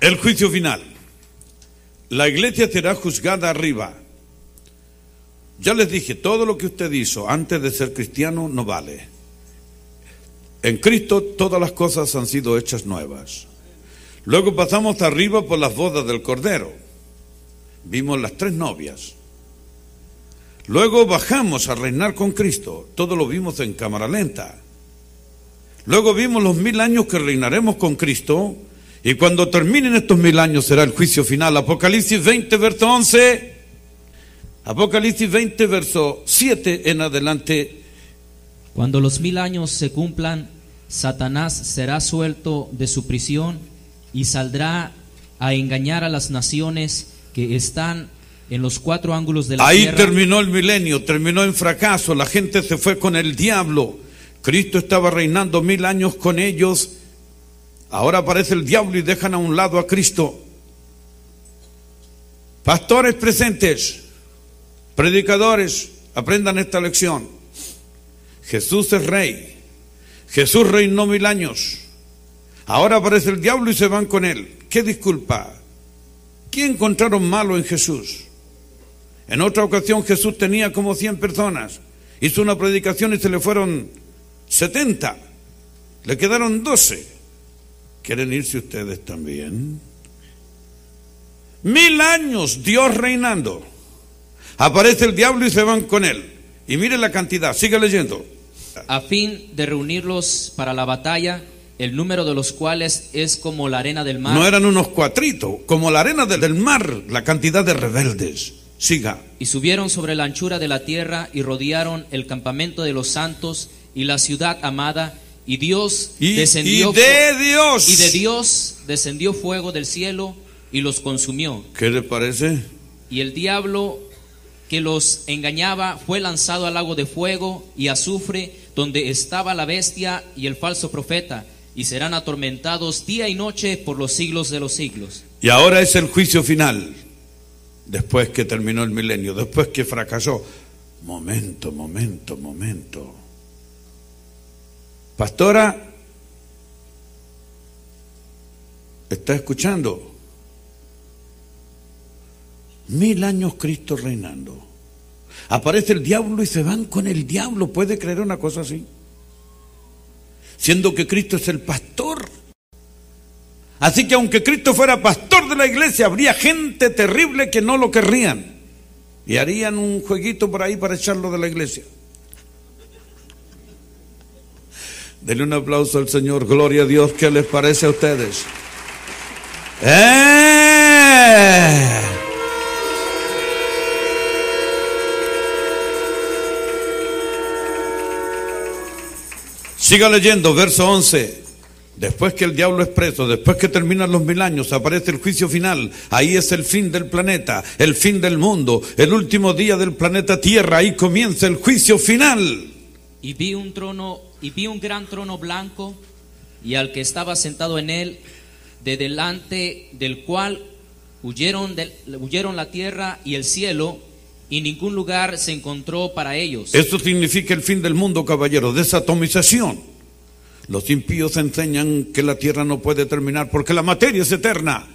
El juicio final. La iglesia será juzgada arriba. Ya les dije, todo lo que usted hizo antes de ser cristiano no vale. En Cristo todas las cosas han sido hechas nuevas. Luego pasamos arriba por las bodas del Cordero. Vimos las tres novias. Luego bajamos a reinar con Cristo. Todo lo vimos en cámara lenta. Luego vimos los mil años que reinaremos con Cristo. Y cuando terminen estos mil años será el juicio final. Apocalipsis 20, verso 11. Apocalipsis 20, verso 7 en adelante. Cuando los mil años se cumplan, Satanás será suelto de su prisión y saldrá a engañar a las naciones que están en los cuatro ángulos de la Ahí tierra. terminó el milenio, terminó en fracaso. La gente se fue con el diablo. Cristo estaba reinando mil años con ellos. Ahora aparece el diablo y dejan a un lado a Cristo. Pastores presentes, predicadores, aprendan esta lección. Jesús es rey. Jesús reinó mil años. Ahora aparece el diablo y se van con él. ¿Qué disculpa? ¿Qué encontraron malo en Jesús? En otra ocasión Jesús tenía como 100 personas. Hizo una predicación y se le fueron 70. Le quedaron 12. ¿Quieren irse ustedes también? Mil años Dios reinando. Aparece el diablo y se van con él. Y mire la cantidad, sigue leyendo. a fin de reunirlos para la batalla, el número de los cuales es como la arena del mar. No eran unos cuatritos, como la arena del mar, la cantidad de rebeldes. Siga. Y subieron sobre la anchura de la tierra y rodearon el campamento de los santos y la ciudad amada. Y Dios Y, descendió y de Dios. y de Dios descendió fuego del cielo y los consumió. ¿Qué le parece? Y el diablo que los engañaba fue lanzado al lago de fuego y azufre, donde estaba la bestia y el falso profeta, y serán atormentados día y noche por los siglos de los siglos. Y ahora es el juicio final. Después que terminó el milenio, después que fracasó. Momento, momento, momento. Pastora, ¿está escuchando? Mil años Cristo reinando. Aparece el diablo y se van con el diablo. ¿Puede creer una cosa así? Siendo que Cristo es el pastor. Así que aunque Cristo fuera pastor de la iglesia, habría gente terrible que no lo querrían. Y harían un jueguito por ahí para echarlo de la iglesia. Denle un aplauso al Señor. Gloria a Dios. ¿Qué les parece a ustedes? ¡Eh! Siga leyendo, verso 11. Después que el diablo es preso, después que terminan los mil años, aparece el juicio final. Ahí es el fin del planeta, el fin del mundo, el último día del planeta Tierra. Ahí comienza el juicio final. Y vi un trono, y vi un gran trono blanco, y al que estaba sentado en él, de delante del cual huyeron, huyeron la tierra y el cielo, y ningún lugar se encontró para ellos. Esto significa el fin del mundo, caballero, desatomización. Los impíos enseñan que la Tierra no puede terminar porque la materia es eterna.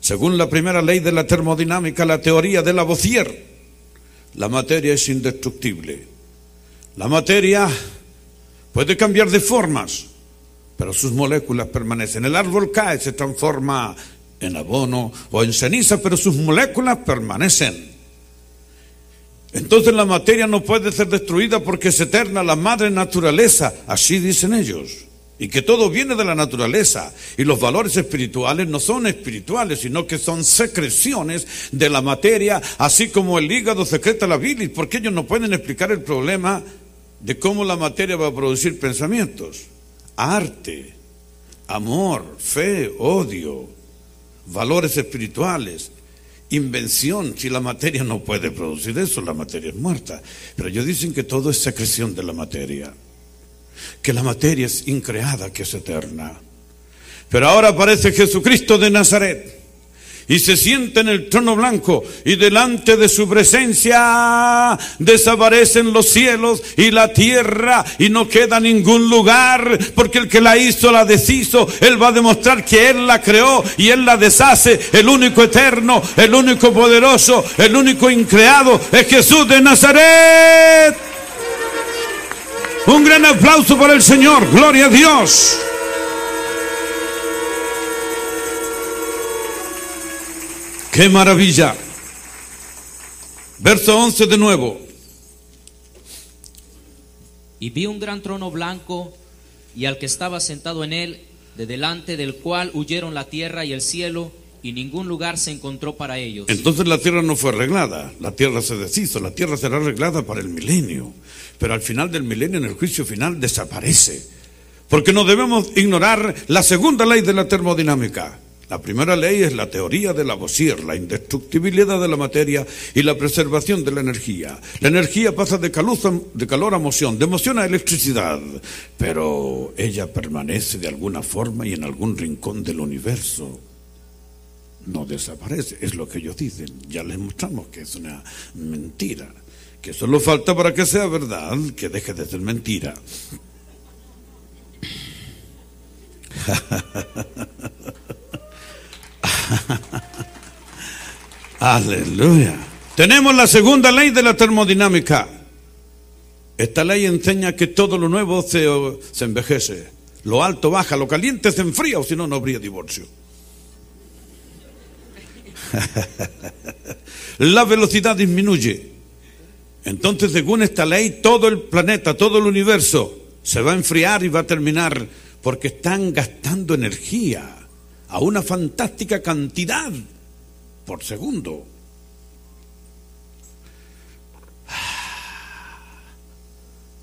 Según la primera ley de la termodinámica, la teoría de Lavoisier, la materia es indestructible. La materia puede cambiar de formas, pero sus moléculas permanecen. El árbol cae, se transforma en abono o en ceniza, pero sus moléculas permanecen. Entonces la materia no puede ser destruida porque es eterna, la madre naturaleza, así dicen ellos. Y que todo viene de la naturaleza. Y los valores espirituales no son espirituales, sino que son secreciones de la materia, así como el hígado secreta la bilis, porque ellos no pueden explicar el problema de cómo la materia va a producir pensamientos. Arte, amor, fe, odio, valores espirituales, invención. Si la materia no puede producir eso, la materia es muerta. Pero ellos dicen que todo es secreción de la materia, que la materia es increada, que es eterna. Pero ahora aparece Jesucristo de Nazaret. Y se sienta en el trono blanco y delante de su presencia desaparecen los cielos y la tierra y no queda ningún lugar porque el que la hizo la deshizo. Él va a demostrar que él la creó y él la deshace. El único eterno el único poderoso el único increado es Jesús de Nazaret. Un gran aplauso para el Señor. Gloria a Dios ¡Qué maravilla! Verso 11 de nuevo. Y vi un gran trono blanco y al que estaba sentado en él, de delante del cual huyeron la tierra y el cielo, y ningún lugar se encontró para ellos. Entonces la tierra no fue arreglada, la tierra se deshizo, la tierra será arreglada para el milenio, pero al final del milenio, en el juicio final, desaparece. Porque no debemos ignorar la segunda ley de la termodinámica. La primera ley es la teoría de la Lavoisier, la indestructibilidad de la materia y la preservación de la energía. La energía pasa de, de calor a moción, de moción a electricidad, pero ella permanece de alguna forma y en algún rincón del universo. No desaparece, es lo que ellos dicen. Ya les mostramos que es una mentira, que solo falta para que sea verdad, que deje de ser mentira. Aleluya. Tenemos la segunda ley de la termodinámica. Esta ley enseña que todo lo nuevo se, envejece. Lo alto baja, lo caliente se enfría o si no, no habría divorcio. la velocidad disminuye. Entonces, según esta ley, todo el planeta, todo el universo se va a enfriar y va a terminar porque están gastando energía a una fantástica cantidad por segundo.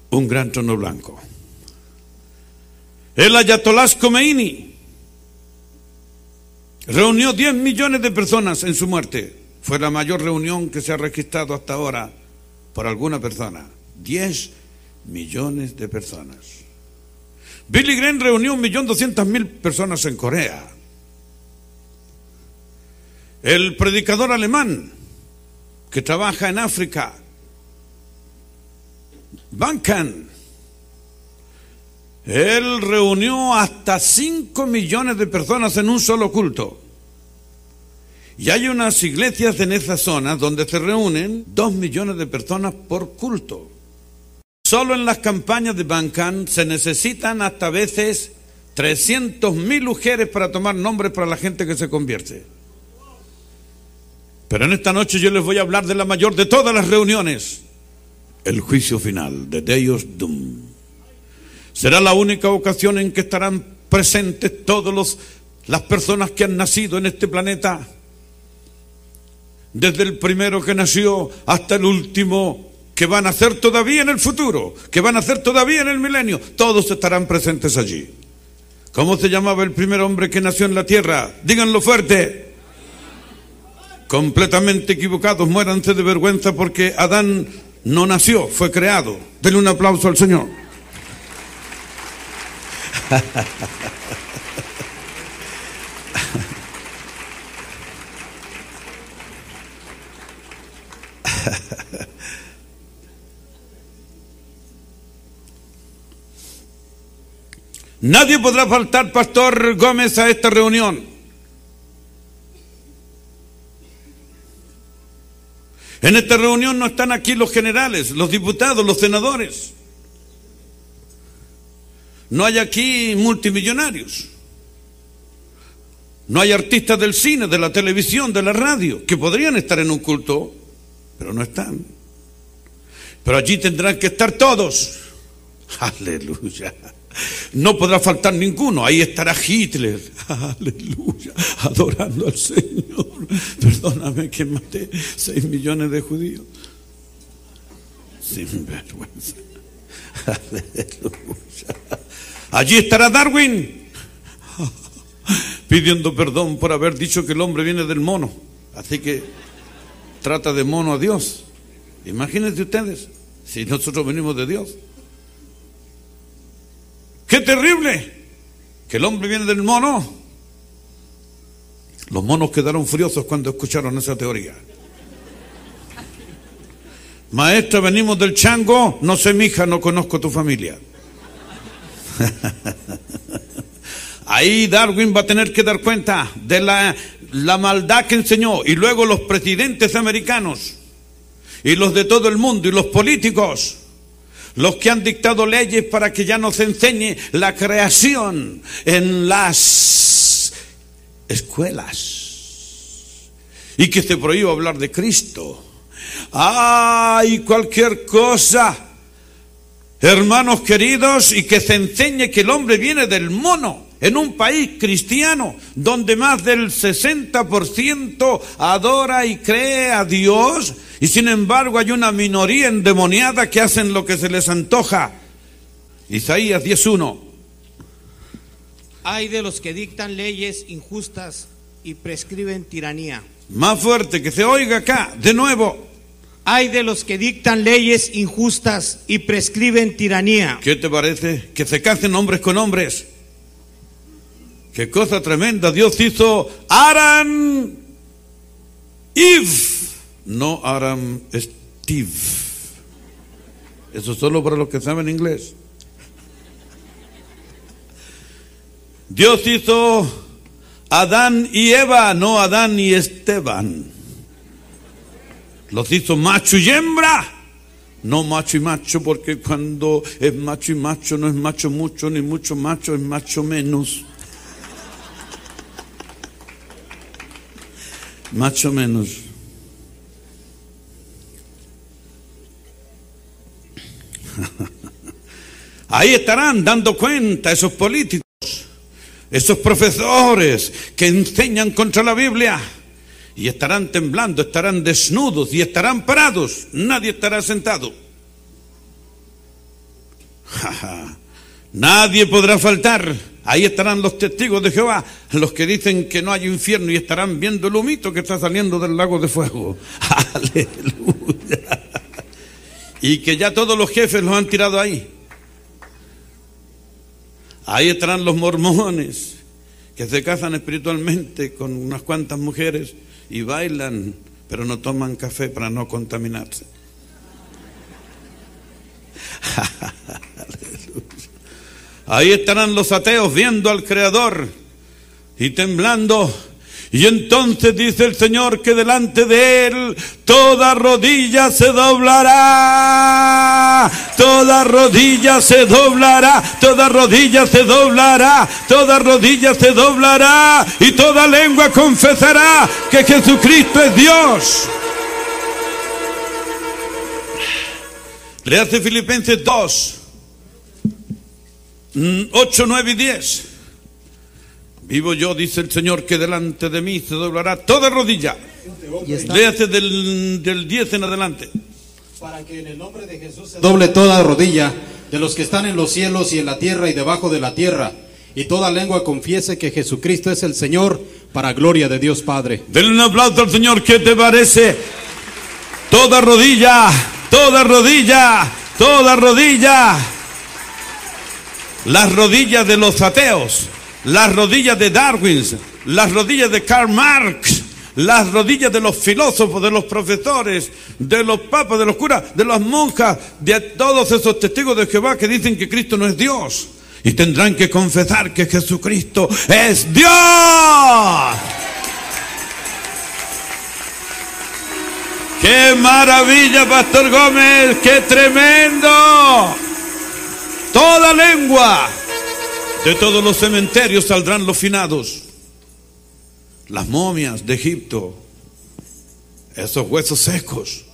Un gran trono blanco. El Ayatollah Khomeini reunió 10 millones de personas en su muerte. Fue la mayor reunión que se ha registrado hasta ahora por alguna persona. 10 millones de personas. Billy Graham reunió un millón doscientas mil personas en Corea. El predicador alemán que trabaja en África, Bankan, él reunió hasta 5 millones de personas en un solo culto. Y hay unas iglesias en esa zona donde se reúnen 2 millones de personas por culto. Solo en las campañas de Bankan se necesitan hasta veces 300 mil mujeres para tomar nombres para la gente que se convierte. Pero en esta noche yo les voy a hablar de la mayor de todas las reuniones, el juicio final, de Deus Dum. Será la única ocasión en que estarán presentes todas las personas que han nacido en este planeta, desde el primero que nació hasta el último que van a nacer todavía en el futuro, que van a nacer todavía en el milenio, todos estarán presentes allí. ¿Cómo se llamaba el primer hombre que nació en la tierra? Díganlo fuerte completamente equivocados, muéranse de vergüenza porque Adán no nació, fue creado. Denle un aplauso al Señor. Nadie podrá faltar, Pastor Gómez, a esta reunión. En esta reunión no están aquí los generales, los diputados, los senadores. No hay aquí multimillonarios. No hay artistas del cine, de la televisión, de la radio, que podrían estar en un culto, pero no están. Pero allí tendrán que estar todos. Aleluya. No podrá faltar ninguno. Ahí estará Hitler. Aleluya. Adorando al Señor. Perdóname que maté seis millones de judíos. Sin vergüenza. Aleluya. Allí estará Darwin. Pidiendo perdón por haber dicho que el hombre viene del mono. Así que trata de mono a Dios. Imagínense ustedes si nosotros venimos de Dios. ¡Qué terrible! Que el hombre viene del mono. Los monos quedaron furiosos cuando escucharon esa teoría. Maestra, venimos del chango. No sé, mija, no conozco tu familia. Ahí Darwin va a tener que dar cuenta de la, la, maldad que enseñó. Y luego los presidentes americanos y los de todo el mundo y los políticos, los que han dictado leyes para que ya no se enseñe la creación en las escuelas y que se prohíba hablar de Cristo. Ay, cualquier cosa. Hermanos queridos, y que se enseñe que el hombre viene del mono en un país cristiano donde más del 60% adora y cree a Dios y sin embargo hay una minoría endemoniada que hacen lo que se les antoja. Isaías 10.1. Hay de los que dictan leyes injustas y prescriben tiranía. Más fuerte, que se oiga acá, de nuevo. Hay de los que dictan leyes injustas y prescriben tiranía. ¿Qué te parece? Que se casen hombres con hombres. Qué cosa tremenda. Dios hizo Aram Eve, no Aram Steve. Eso solo para los que saben inglés. Dios hizo Adán y Eva, no Adán y Esteban. Los hizo macho y hembra. No macho y macho, porque cuando es macho y macho no es macho mucho, ni mucho macho, es macho menos. Macho menos. Ahí estarán dando cuenta esos políticos, esos profesores que enseñan contra la Biblia. Y estarán temblando, estarán desnudos y estarán parados. Nadie estará sentado. Nadie podrá faltar. Ahí estarán los testigos de Jehová, los que dicen que no hay infierno y estarán viendo el humito que está saliendo del lago de fuego. Aleluya. Y que ya todos los jefes los han tirado ahí. Ahí estarán los mormones que se casan espiritualmente con unas cuantas mujeres y bailan, pero no toman café para no contaminarse. Ahí estarán los ateos viendo al Creador y temblando. Y entonces dice el Señor que delante de Él toda rodilla se doblará, toda rodilla se doblará, toda rodilla se doblará, toda rodilla se doblará y toda lengua confesará que Jesucristo es Dios. Le hace Filipenses 2, 8, 9 y 10. Vivo yo, dice el Señor, que delante de mí se doblará toda rodilla. Léase del, del 10 en adelante. Para que en el nombre de Jesús se doble toda rodilla de los que están en los cielos y en la tierra y debajo de la tierra, y toda lengua confiese que Jesucristo es el Señor, para gloria de Dios Padre. Denle un aplauso al Señor, ¿qué te parece? Toda rodilla, toda rodilla, toda rodilla. Las rodillas de los ateos, las rodillas de Darwin, las rodillas de Karl Marx, las rodillas de los filósofos, de los profesores, de los papas, de los curas, de las monjas, de todos esos testigos de Jehová que dicen que Cristo no es Dios. Y tendrán que confesar que Jesucristo es Dios. ¡Qué maravilla, Pastor Gómez! ¡Qué tremendo! Toda lengua de todos los cementerios saldrán los finados. Las momias de Egipto, esos huesos secos,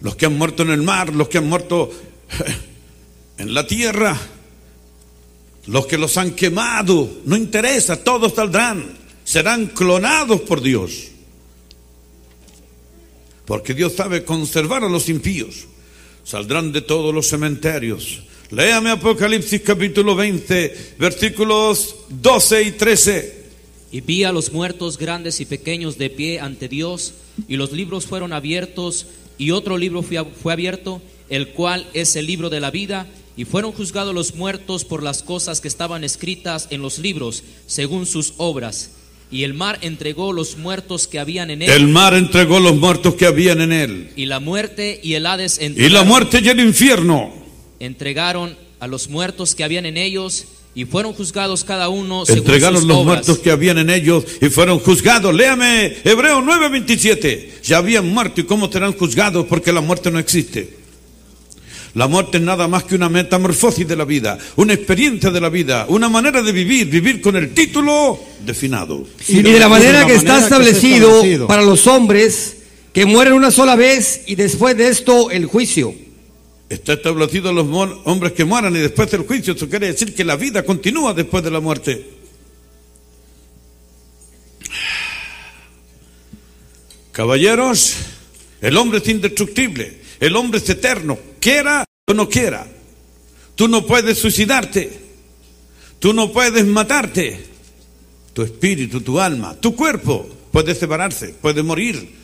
los que han muerto en el mar, los que han muerto en la tierra, los que los han quemado, no interesa, todos saldrán, serán clonados por Dios. Porque Dios sabe conservar a los impíos. Saldrán de todos los cementerios. Léame Apocalipsis capítulo 20, versículos 12 y 13. Y vi a los muertos grandes y pequeños de pie ante Dios, y los libros fueron abiertos, y otro libro fue, fue abierto, el cual es el libro de la vida, y fueron juzgados los muertos por las cosas que estaban escritas en los libros, según sus obras. Y el mar entregó los muertos que habían en él. El mar entregó los muertos que habían en él. Y la muerte y el Hades Y la entregaron, muerte y el infierno entregaron a los muertos que habían en ellos y fueron juzgados cada uno según entregaron sus los obras. muertos que habían en ellos y fueron juzgados. Léame Hebreo 9:27. Ya habían muerto y cómo serán juzgados porque la muerte no existe. La muerte es nada más que una metamorfosis de la vida, una experiencia de la vida, una manera de vivir, vivir con el título definado. Y de la manera que está que establecido. para los hombres que mueren una sola vez y después de esto el juicio. Está establecido los hombres que mueran y después del juicio. Eso quiere decir que la vida continúa después de la muerte. Caballeros, el hombre es indestructible, el hombre es eterno, quiera o no quiera. Tú no puedes suicidarte, tú no puedes matarte. Tu espíritu, tu alma, tu cuerpo puede separarse, puede morir.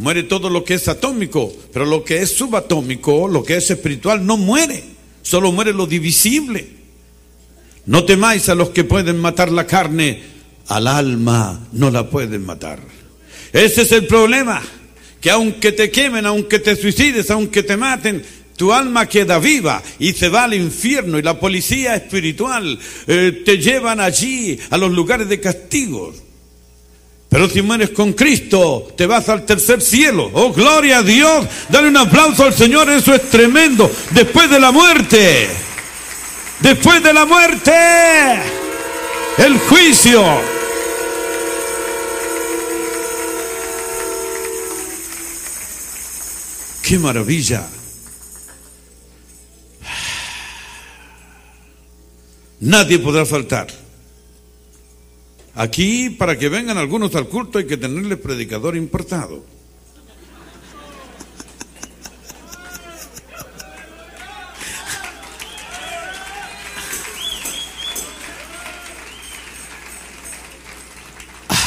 Muere todo lo que es atómico, pero lo que es subatómico, lo que es espiritual, no muere. Solo muere lo divisible. No temáis a los que pueden matar la carne, al alma no la pueden matar. Ese es el problema, que aunque te quemen, aunque te suicides, aunque te maten, tu alma queda viva y se va al infierno y la policía espiritual eh, te llevan allí a los lugares de castigo. Pero si mueres con Cristo, te vas al tercer cielo. Oh, gloria a Dios. Dale un aplauso al Señor, eso es tremendo. Después de la muerte, después de la muerte, el juicio. ¡Qué maravilla! Nadie podrá faltar. Aquí, para que vengan algunos al culto, hay que tenerle predicador importado.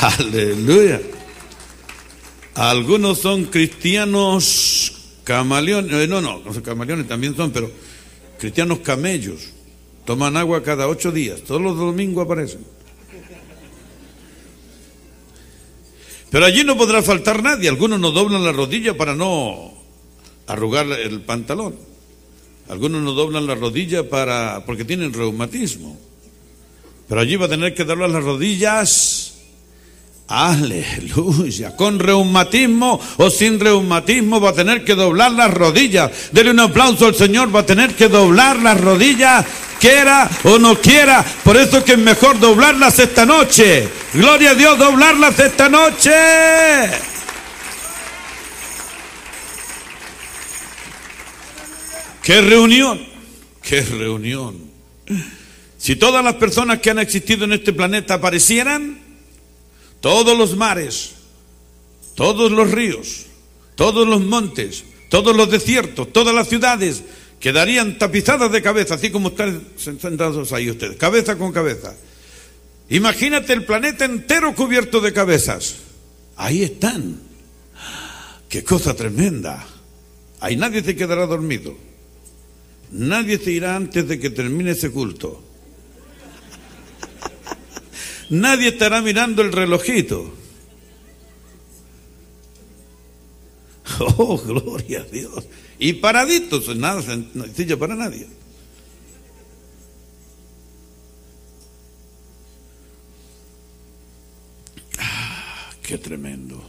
Aleluya. Algunos son cristianos camaleones, eh, no, no, los camaleones también son, pero cristianos camellos. Toman agua cada ocho días, todos los domingos aparecen. Pero allí no podrá faltar nadie. Algunos no doblan la rodilla para no arrugar el pantalón. Algunos no doblan la rodilla para porque tienen reumatismo. Pero allí va a tener que doblar las rodillas. Aleluya. Con reumatismo o sin reumatismo va a tener que doblar las rodillas. Dele un aplauso al Señor. Va a tener que doblar las rodillas, quiera o no quiera. Por eso es que es mejor doblarlas esta noche. Gloria a Dios, doblarlas esta noche. ¡Qué reunión! ¡Qué reunión! Si todas las personas que han existido en este planeta aparecieran, todos los mares, todos los ríos, todos los montes, todos los desiertos, todas las ciudades quedarían tapizadas de cabeza, así como están sentados ahí ustedes, cabeza con cabeza. Imagínate el planeta entero cubierto de cabezas. Ahí están. Qué cosa tremenda. Ahí nadie se quedará dormido. Nadie se irá antes de que termine ese culto. Nadie estará mirando el relojito. Oh, gloria a Dios. Y paraditos, nada sencillo para nadie. Ah, qué tremendo.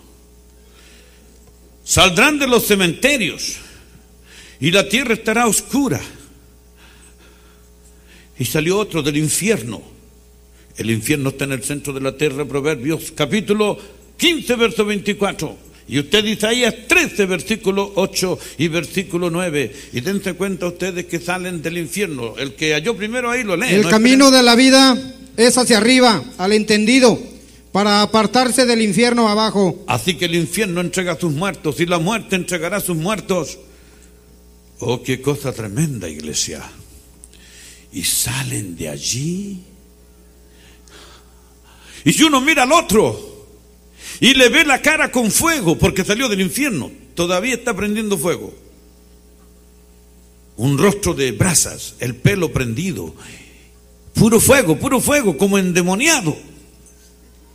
Saldrán de los cementerios y la tierra estará oscura. Y salió otro del infierno. El infierno está en el centro de la tierra, Proverbios capítulo 15, verso 24. Y usted Isaías 13, versículo 8 y versículo 9. Y dense cuenta ustedes que salen del infierno. El que halló primero ahí lo lee. El no camino esperen. de la vida es hacia arriba, al entendido, para apartarse del infierno abajo. Así que el infierno entrega a sus muertos y la muerte entregará a sus muertos. Oh, qué cosa tremenda, iglesia. Y salen de allí. Y si uno mira al otro y le ve la cara con fuego, porque salió del infierno, todavía está prendiendo fuego. Un rostro de brasas, el pelo prendido, puro fuego, puro fuego, como endemoniado.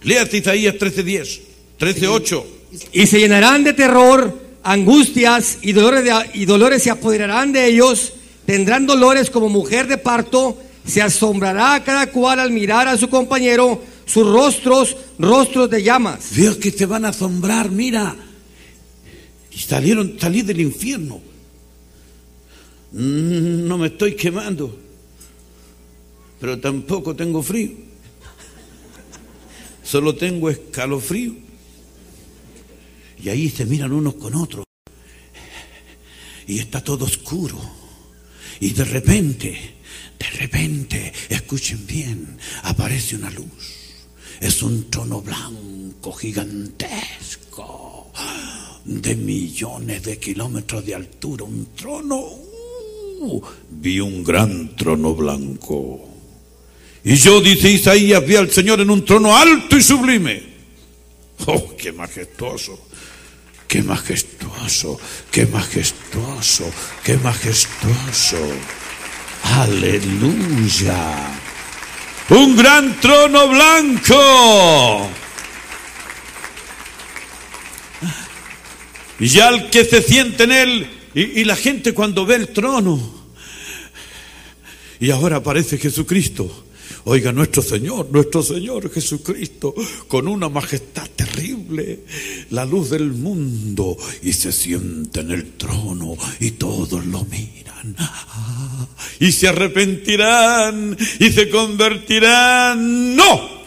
Léate Isaías 13:10, 13:8. Y se llenarán de terror, angustias y dolores, y dolores se apoderarán de ellos. Tendrán dolores como mujer de parto. Se asombrará cada cual al mirar a su compañero, sus rostros, rostros de llamas. Veo que te van a asombrar, mira. Y salieron, salí del infierno. Mm, No me estoy quemando, pero tampoco tengo frío. Solo tengo escalofrío. Y ahí se miran unos con otros. Y está todo oscuro. Y de repente, de repente, escuchen bien, aparece una luz. Es un trono blanco gigantesco, de millones de kilómetros de altura, un trono. uh, vi un gran trono blanco. Y yo, dice Isaías, vi al Señor en un trono alto y sublime. Oh, qué majestuoso, qué majestuoso, qué majestuoso, qué majestuoso. Aleluya. Un gran trono blanco. Y al que se siente en él, y, y la gente cuando ve el trono, y ahora aparece Jesucristo. Oiga, nuestro Señor, nuestro Señor Jesucristo, con una majestad terrible, la luz del mundo, y se sienta en el trono y todos lo miran. Ah, y se arrepentirán y se convertirán. No,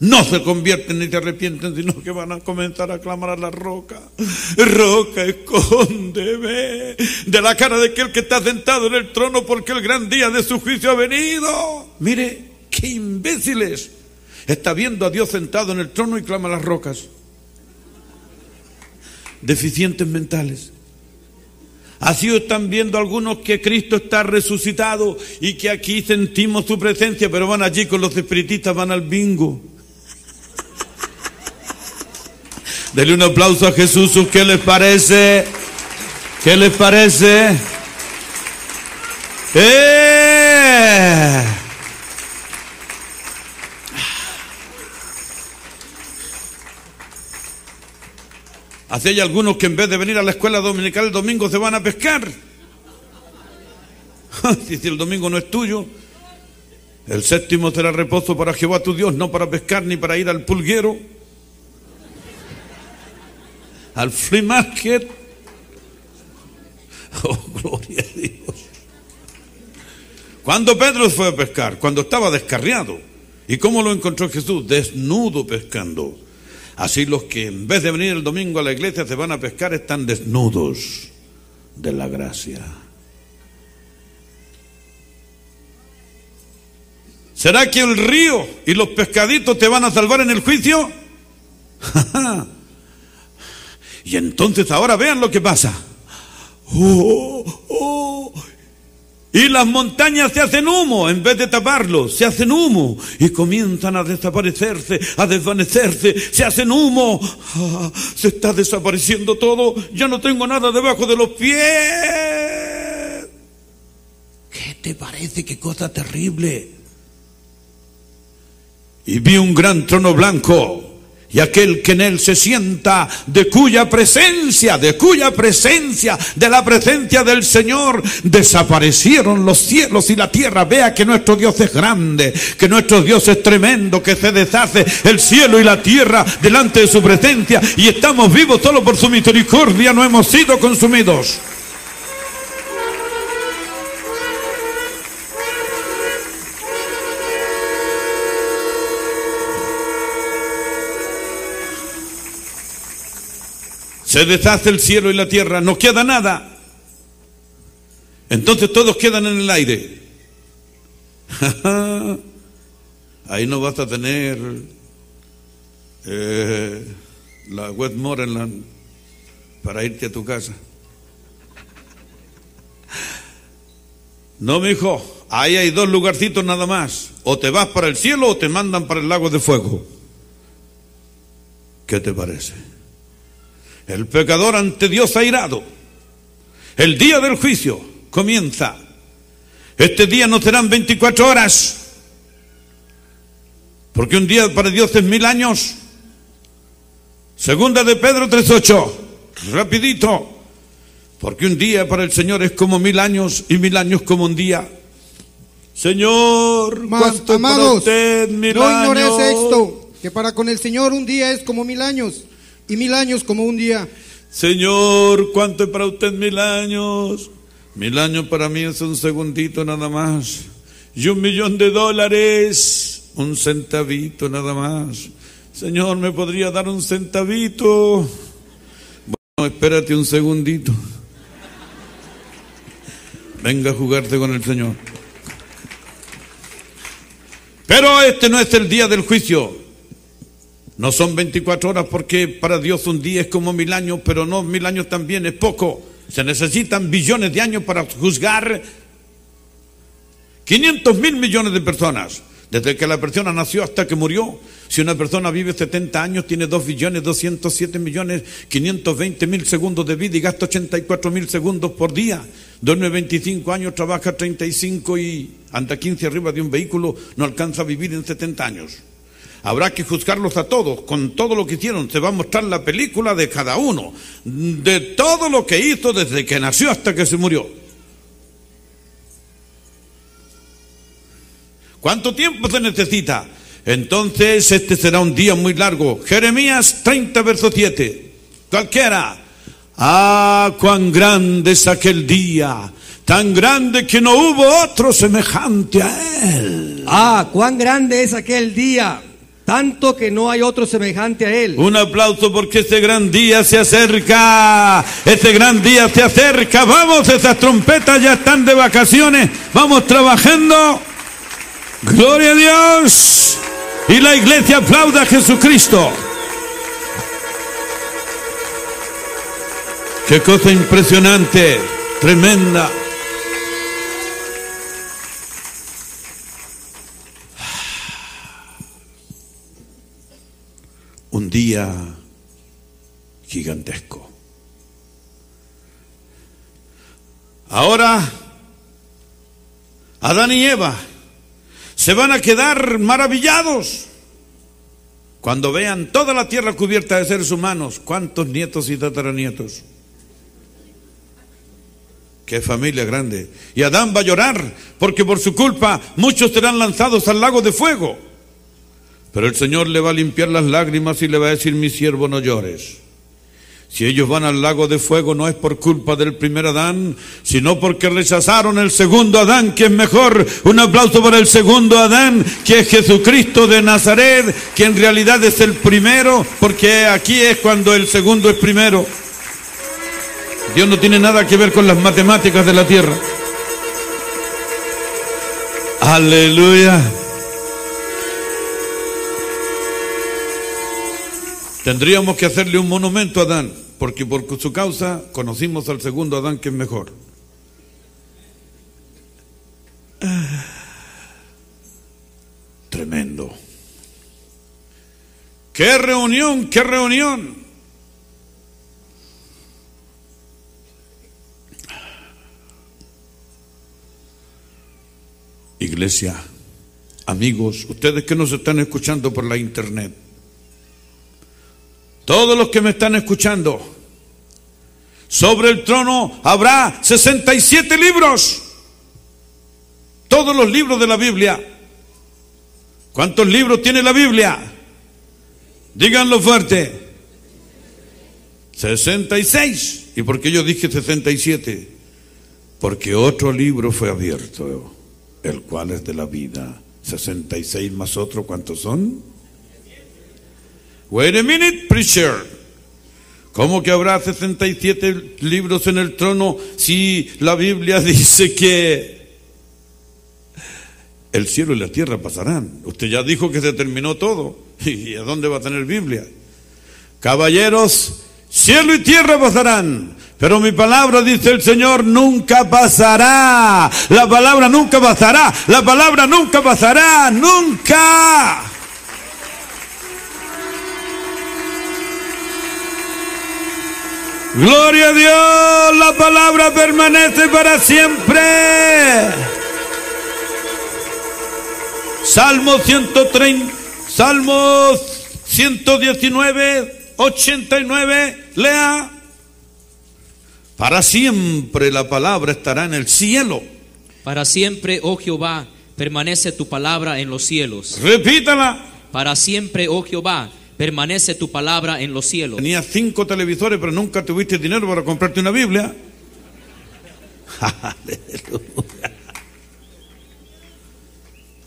no se convierten ni se arrepienten, sino que van a comenzar a clamar a la roca. Roca, escóndeme de la cara de aquel que está sentado en el trono porque el gran día de su juicio ha venido. Mire, qué imbéciles. Está viendo a Dios sentado en el trono y clama a las rocas. Deficientes mentales. Así están viendo algunos que Cristo está resucitado y que aquí sentimos su presencia, pero van allí con los espiritistas, van al bingo. Dele un aplauso a Jesús, ¿qué les parece? ¿Qué les parece? ¡Eh! Así hay algunos que en vez de venir a la escuela dominical el domingo se van a pescar. Si el domingo no es tuyo, el séptimo será reposo para Jehová tu Dios, no para pescar ni para ir al pulguero, al flea market. Oh, gloria a Dios. Cuando Pedro fue a pescar, cuando estaba descarriado, ¿y cómo lo encontró Jesús? Desnudo pescando. Así los que en vez de venir el domingo a la iglesia se van a pescar están desnudos de la gracia. ¿Será que el río y los pescaditos te van a salvar en el juicio? y entonces ahora vean lo que pasa. Oh, oh. Y las montañas se hacen humo, en vez de taparlos, se hacen humo y comienzan a desaparecerse, a desvanecerse, se hacen humo. Ah, se está desapareciendo todo, ya no tengo nada debajo de los pies. ¿Qué te parece? Qué cosa terrible. Y vi un gran trono blanco y aquel que en él se sienta, de cuya presencia, de cuya presencia, de la presencia del Señor, desaparecieron los cielos y la tierra. Vea que nuestro Dios es grande, que nuestro Dios es tremendo, que se deshace el cielo y la tierra delante de su presencia y estamos vivos solo por su misericordia, no hemos sido consumidos. Se deshace el cielo y la tierra, no queda nada. Entonces todos quedan en el aire. Ahí no vas a tener eh, la Westmoreland para irte a tu casa. No, mi hijo, ahí hay dos lugarcitos nada más. O te vas para el cielo o te mandan para el lago de fuego. ¿Qué te parece? El pecador ante Dios airado. El día del juicio comienza. Este día no serán 24 horas. Porque un día para Dios es mil años. Segunda de Pedro 3.8. Rapidito. Porque un día para el Señor es como mil años y mil años como un día. Señor, Mas, ¿cuánto es para amados, usted mil no ignores años? esto, que para con el Señor un día es como mil años, y mil años como un día. Señor, ¿cuánto es para usted mil años? Mil años para mí es un segundito nada más. Y un millón de dólares, un centavito nada más. Señor, ¿me podría dar un centavito? Bueno, espérate un segundito. Venga a jugarte con el Señor. Pero este no es el día del juicio. No son 24 horas porque para Dios un día es como mil años, pero no mil años también es poco. Se necesitan billones de años para juzgar 500 mil millones de personas. Desde que la persona nació hasta que murió. Si una persona vive 70 años, tiene 2 billones 207 millones 520 mil segundos de vida y gasta 84 mil segundos por día. Duerme 25 años, trabaja 35 y anda 15 arriba de un vehículo, no alcanza a vivir en 70 años. Habrá que juzgarlos a todos, con todo lo que hicieron. Se va a mostrar la película de cada uno, de todo lo que hizo desde que nació hasta que se murió. ¿Cuánto tiempo se necesita? Entonces este será un día muy largo. Jeremías 30, verso 7. Cualquiera. Ah, cuán grande es aquel día. Tan grande que no hubo otro semejante a él. Ah, cuán grande es aquel día, tanto que no hay otro semejante a él. Un aplauso porque este gran día se acerca. Este gran día se acerca. Vamos, esas trompetas ya están de vacaciones. Vamos trabajando. Gloria a Dios. Y la iglesia aplauda a Jesucristo. Qué cosa impresionante, tremenda. Un día gigantesco. Ahora, Adán y Eva se van a quedar maravillados cuando vean toda la tierra cubierta de seres humanos. ¿Cuántos nietos y tataranietos? Qué familia grande. Y Adán va a llorar porque por su culpa muchos serán lanzados al lago de fuego. Pero el Señor le va a limpiar las lágrimas y le va a decir, mi siervo, no llores. Si ellos van al lago de fuego no es por culpa del primer Adán, sino porque rechazaron el segundo Adán, que es mejor. Un aplauso para el segundo Adán, que es Jesucristo de Nazaret, que en realidad es el primero, porque aquí es cuando el segundo es primero. Dios no tiene nada que ver con las matemáticas de la tierra. Aleluya. Tendríamos que hacerle un monumento a Adán, porque por su causa conocimos al segundo Adán que es mejor. Ah, Tremendo. ¡Qué reunión, qué reunión! Iglesia, amigos, ustedes que nos están escuchando por la internet, todos los que me están escuchando, sobre el trono habrá 67 libros. Todos los libros de la Biblia. ¿Cuántos libros tiene la Biblia? Díganlo fuerte. 66. ¿Y por qué yo dije 67? Porque otro libro fue abierto, el cual es de la vida. 66 más otro, ¿cuántos son? Wait a minute, preacher. ¿Cómo que habrá 67 libros en el trono si la Biblia dice que el cielo y la tierra pasarán? Usted ya dijo que se terminó todo. ¿Y a dónde va a tener Biblia? Caballeros, cielo y tierra pasarán. Pero mi palabra, dice el Señor, nunca pasará. La palabra nunca pasará. La palabra nunca pasará. Nunca. Gloria a Dios, la palabra permanece para siempre. Salmo 130, Salmos 119, 89, lea. Para siempre la palabra estará en el cielo. Para siempre, oh Jehová, permanece tu palabra en los cielos. Repítala. Para siempre, oh Jehová, permanece tu palabra en los cielos. Tenías cinco televisores, pero nunca tuviste dinero para comprarte una Biblia.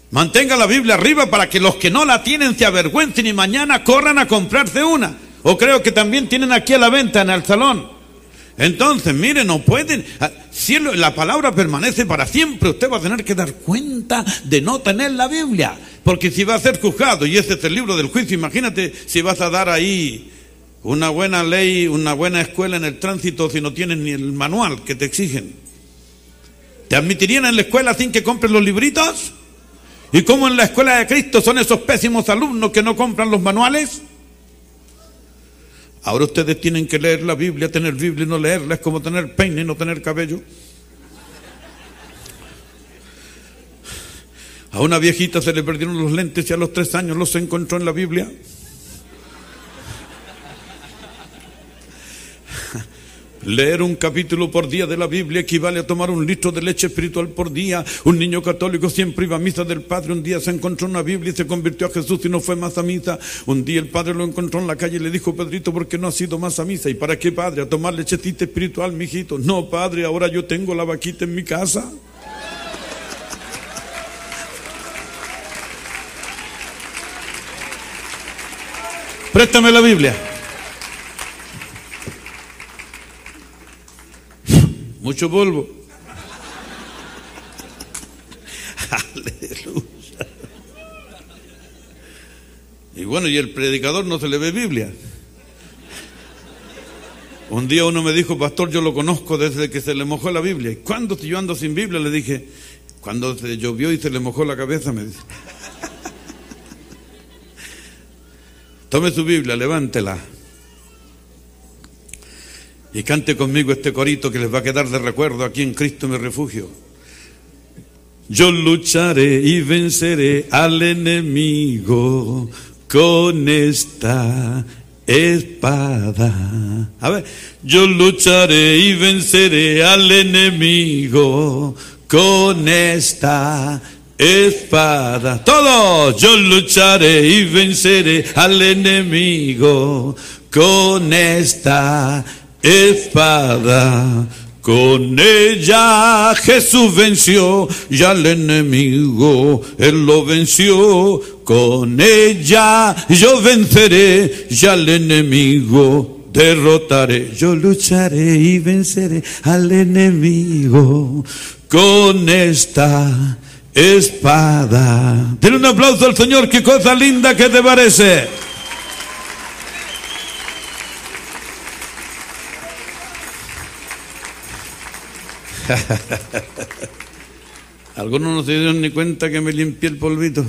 Mantenga la Biblia arriba para que los que no la tienen se avergüencen y mañana corran a comprarse una. O creo que también tienen aquí a la venta en el salón. Entonces, miren, no pueden. Si la palabra permanece para siempre, usted va a tener que dar cuenta de no tener la Biblia. Porque si va a ser juzgado, y ese es el libro del juicio, imagínate si vas a dar ahí una buena ley, una buena escuela en el tránsito si no tienes ni el manual que te exigen. ¿Te admitirían en la escuela sin que compres los libritos? ¿Y cómo en la escuela de Cristo son esos pésimos alumnos que no compran los manuales? Ahora ustedes tienen que leer la Biblia, tener Biblia y no leerla es como tener peine y no tener cabello. A una viejita se le perdieron los lentes y a los tres años los encontró en la Biblia. Leer un capítulo por día de la Biblia equivale a tomar un litro de leche espiritual por día. Un niño católico siempre iba a misa del Padre. Un día se encontró una Biblia y se convirtió a Jesús y no fue más a misa. Un día el Padre lo encontró en la calle y le dijo, Pedrito, ¿por qué no has ido más a misa? ¿Y para qué, Padre? A tomar lechecita espiritual, mijito. No, Padre, ahora yo tengo la vaquita en mi casa. Préstame la Biblia. Mucho polvo. Aleluya. Y bueno, y el predicador no se le ve Biblia. Un día uno me dijo, pastor, yo lo conozco desde que se le mojó la Biblia. ¿Y cuándo estoy yo ando sin Biblia? Le dije, cuando se llovió y se le mojó la cabeza, me dice. Tome su Biblia, levántela. Y cante conmigo este corito que les va a quedar de recuerdo aquí en Cristo mi refugio. Yo lucharé y venceré al enemigo con esta espada. A ver, yo lucharé y venceré al enemigo con esta espada. Todos, yo lucharé y venceré al enemigo con esta espada. Con ella Jesús venció y al enemigo él lo venció. Con ella yo venceré y al enemigo derrotaré. Yo lucharé y venceré al enemigo con esta espada. Denle un aplauso al Señor, qué cosa linda que te parece. Algunos no se dieron ni cuenta que me limpié el polvito.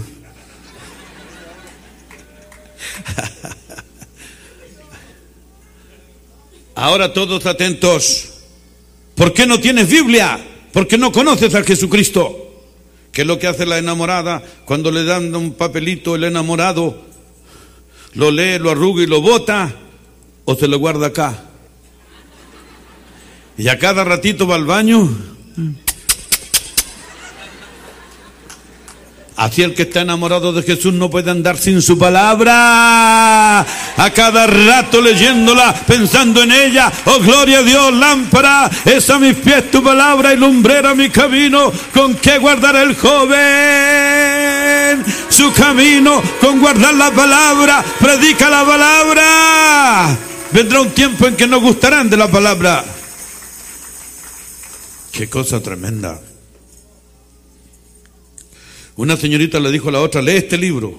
Ahora todos atentos. ¿Por qué no tienes Biblia? Porque no conoces a Jesucristo. ¿Qué es lo que hace la enamorada cuando le dan un papelito el enamorado? Lo lee, lo arruga y lo bota o se lo guarda acá. Y a cada ratito va al baño. Así el que está enamorado de Jesús no puede andar sin su palabra. A cada rato leyéndola, pensando en ella. Oh, gloria a Dios, lámpara. Es a mis pies tu palabra y lumbrera mi camino. ¿Con qué guardar el joven? Su camino con guardar la palabra. Predica la palabra. Vendrá un tiempo en que no gustarán de la palabra. Qué cosa tremenda. Una señorita le dijo a la otra, lee este libro.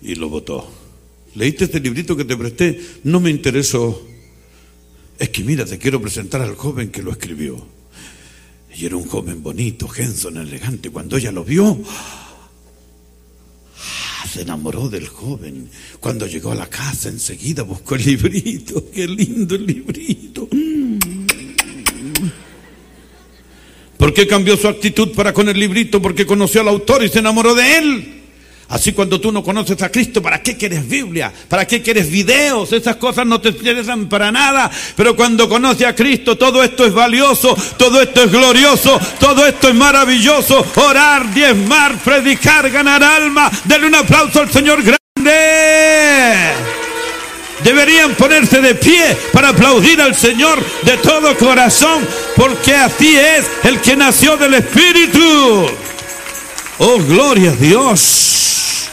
Y lo votó. ¿Leíste este librito que te presté? No me interesó. Es que mira, te quiero presentar al joven que lo escribió. Y era un joven bonito, Henson, elegante. Cuando ella lo vio, ah, se enamoró del joven. Cuando llegó a la casa, enseguida buscó el librito. Qué lindo el librito. ¿Por qué cambió su actitud para con el librito? Porque conoció al autor y se enamoró de él. Así cuando tú no conoces a Cristo, ¿para qué quieres Biblia? ¿Para qué quieres videos? Esas cosas no te interesan para nada. Pero cuando conoces a Cristo, todo esto es valioso, todo esto es glorioso, todo esto es maravilloso. Orar, diezmar, predicar, ganar alma. Denle un aplauso al Señor grande. Deberían ponerse de pie para aplaudir al Señor de todo corazón, porque así es el que nació del Espíritu. Oh, gloria a Dios.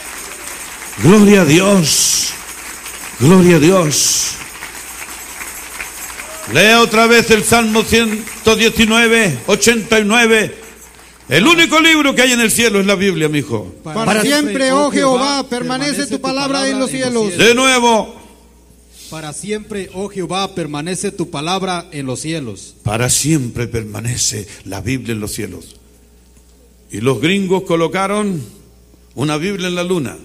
Gloria a Dios. Gloria a Dios. Lea otra vez el Salmo 119, 89. El único libro que hay en el cielo es la Biblia, mi hijo. Para, siempre, oh Jehová, permanece tu palabra en los cielos. De nuevo. Para siempre, oh Jehová, permanece tu palabra en los cielos. Para siempre permanece la Biblia en los cielos. Y los gringos colocaron una Biblia en la luna.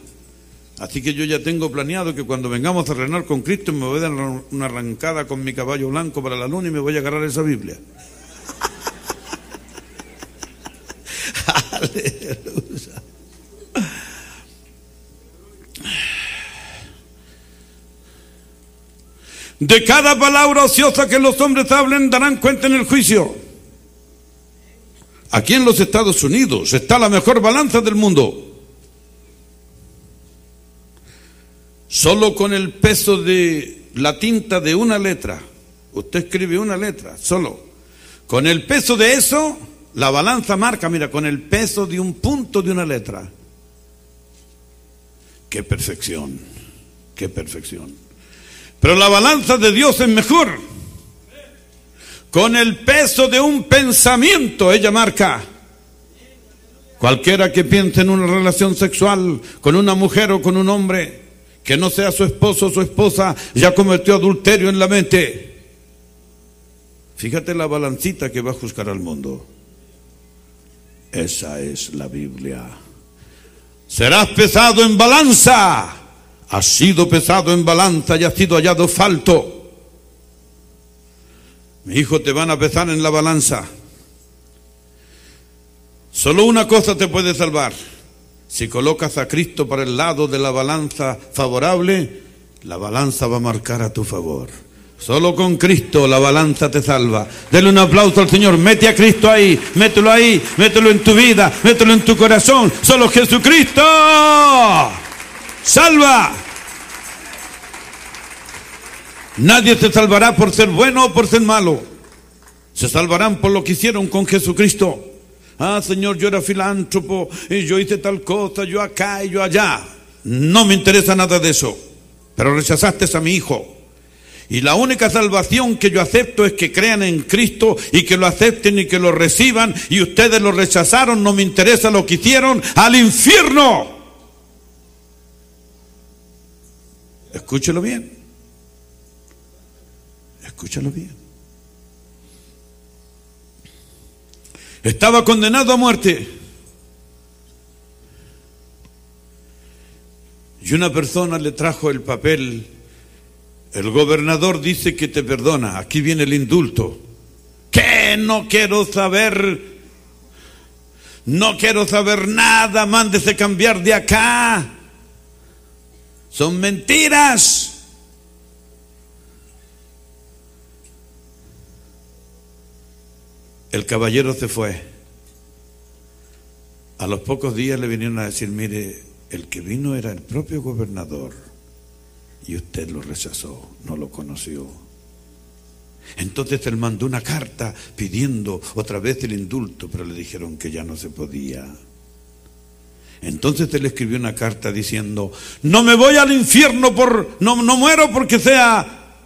Así que yo ya tengo planeado que cuando vengamos a reinar con Cristo me voy a dar una arrancada con mi caballo blanco para la luna y me voy a agarrar esa Biblia. Aleluya. De cada palabra ociosa que los hombres hablen darán cuenta en el juicio. Aquí en los Estados Unidos está la mejor balanza del mundo. Solo con el peso de la tinta de una letra, usted escribe una letra, solo. Con el peso de eso, la balanza marca, mira, con el peso de un punto de una letra. Qué perfección, qué perfección. Pero la balanza de Dios es mejor. Con el peso de un pensamiento, ella marca. Cualquiera que piense en una relación sexual con una mujer o con un hombre, que no sea su esposo o su esposa, ya cometió adulterio en la mente. Fíjate la balancita que va a juzgar al mundo. Esa es la Biblia. Serás pesado en balanza. Has sido pesado en balanza y has sido hallado falto. Mi hijo, te van a pesar en la balanza. Solo una cosa te puede salvar si colocas a Cristo para el lado de la balanza favorable, la balanza va a marcar a tu favor. Solo con Cristo la balanza te salva. Dele un aplauso al Señor. Mete a Cristo ahí. Mételo ahí. Mételo en tu vida. Mételo en tu corazón. Solo Jesucristo. Salva. Nadie se salvará por ser bueno o por ser malo. Se salvarán por lo que hicieron con Jesucristo. Ah, Señor, yo era filántropo y yo hice tal cosa, yo acá y yo allá. No me interesa nada de eso. Pero rechazaste a mi hijo. Y la única salvación que yo acepto es que crean en Cristo y que lo acepten y que lo reciban. Y ustedes lo rechazaron, no me interesa lo que hicieron, al infierno. Escúchelo bien. Escúchalo bien. Estaba condenado a muerte. Y una persona le trajo el papel. El gobernador dice que te perdona. Aquí viene el indulto. ¿Qué? No quiero saber. No quiero saber nada. Mándese cambiar de acá. Son mentiras. El caballero se fue. A los pocos días le vinieron a decir, mire, el que vino era el propio gobernador y usted lo rechazó, no lo conoció. Entonces él mandó una carta pidiendo otra vez el indulto, pero le dijeron que ya no se podía. Entonces él escribió una carta diciendo, no me voy al infierno por, no, no muero porque sea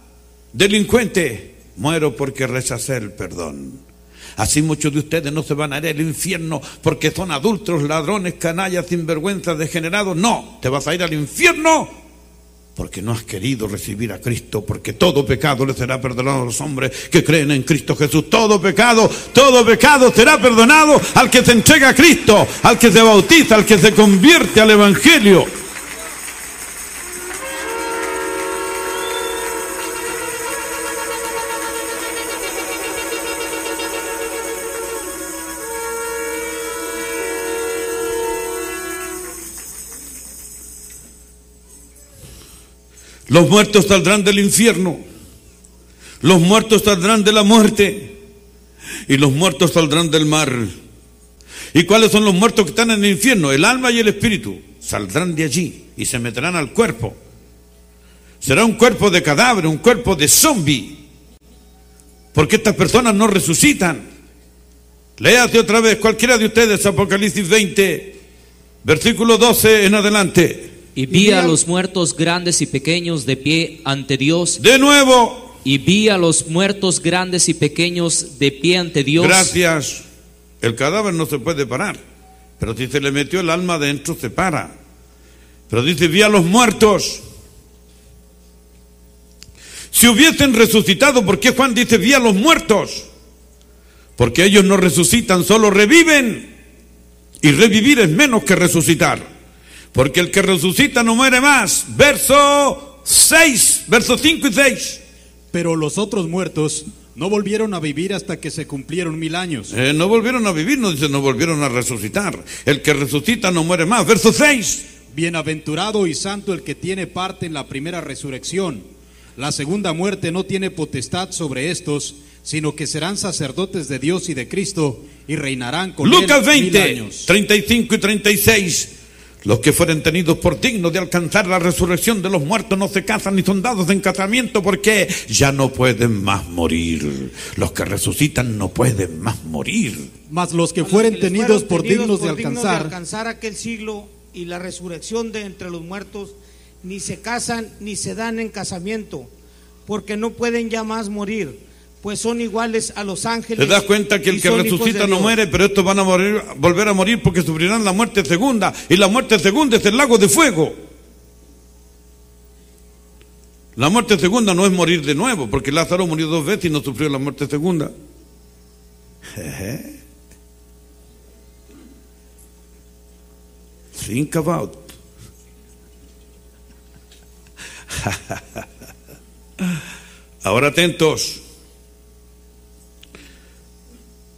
delincuente, muero porque rechacé el perdón. Así muchos de ustedes no se van a ir al infierno porque son adultos, ladrones, canallas, sinvergüenzas, degenerados. No, te vas a ir al infierno porque no has querido recibir a Cristo, porque todo pecado le será perdonado a los hombres que creen en Cristo Jesús. Todo pecado, todo pecado será perdonado al que se entrega a Cristo, al que se bautiza, al que se convierte al Evangelio. Los muertos saldrán del infierno. Los muertos saldrán de la muerte. Y los muertos saldrán del mar. ¿Y cuáles son los muertos que están en el infierno? El alma y el espíritu. Saldrán de allí y se meterán al cuerpo. Será un cuerpo de cadáver, un cuerpo de zombie. Porque estas personas no resucitan. Léate otra vez, cualquiera de ustedes, Apocalipsis 20, versículo 12 en adelante. Y vi a los muertos grandes y pequeños de pie ante Dios. De nuevo, Y vi a los muertos grandes y pequeños de pie ante Dios. gracias. El cadáver no se puede parar, pero si se le metió el alma adentro, se para. Pero dice, vi a los muertos. Si hubiesen resucitado, ¿por qué Juan dice, vi a los muertos? Porque ellos no resucitan, solo reviven. Y revivir es menos que resucitar. Porque el que resucita no muere más. Verso 6, versos 5 y 6. Pero los otros muertos no volvieron a vivir hasta que se cumplieron mil años. Eh, no volvieron a vivir, no dice, no volvieron a resucitar. El que resucita no muere más. Verso 6. Bienaventurado y santo el que tiene parte en la primera resurrección. La segunda muerte no tiene potestad sobre estos, sino que serán sacerdotes de Dios y de Cristo y reinarán con Lucas él mil 20, años. 35 y 36. Los que fueren tenidos por dignos de alcanzar la resurrección de los muertos no se casan ni son dados en casamiento porque ya no pueden más morir. Los que resucitan no pueden más morir. Mas los que los fueren que tenidos por tenidos dignos de dignos alcanzar aquel siglo y la resurrección de entre los muertos, ni se casan ni se dan en casamiento, porque no pueden ya más morir, pues son iguales a los ángeles. ¿Te das cuenta que el que resucita no muere, pero estos van a morir- volver a morir porque sufrirán la muerte segunda? Y la muerte segunda es el lago de fuego. La muerte segunda no es morir de nuevo, porque Lázaro murió dos veces y no sufrió la muerte segunda. Think about. Ahora atentos.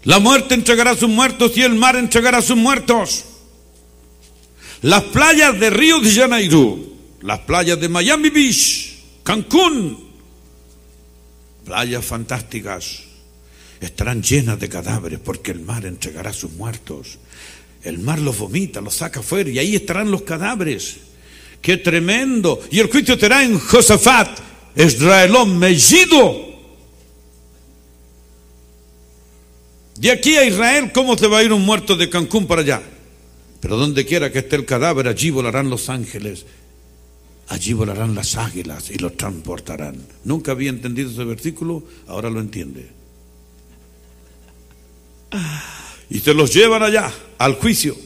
La muerte entregará a sus muertos y el mar entregará a sus muertos. Las playas de Río de Janeiro, las playas de Miami Beach, Cancún, playas fantásticas, estarán llenas de cadáveres porque el mar entregará a sus muertos. El mar los vomita, los saca afuera y ahí estarán los cadáveres. ¡Qué tremendo! Y el juicio será en Josafat, Israelón mellido. De aquí a Israel, ¿cómo se va a ir un muerto de Cancún para allá? Pero donde quiera que esté el cadáver, allí volarán los ángeles, allí volarán las águilas y los transportarán. Nunca había entendido ese versículo, ahora lo entiende. Y se los llevan allá, al juicio.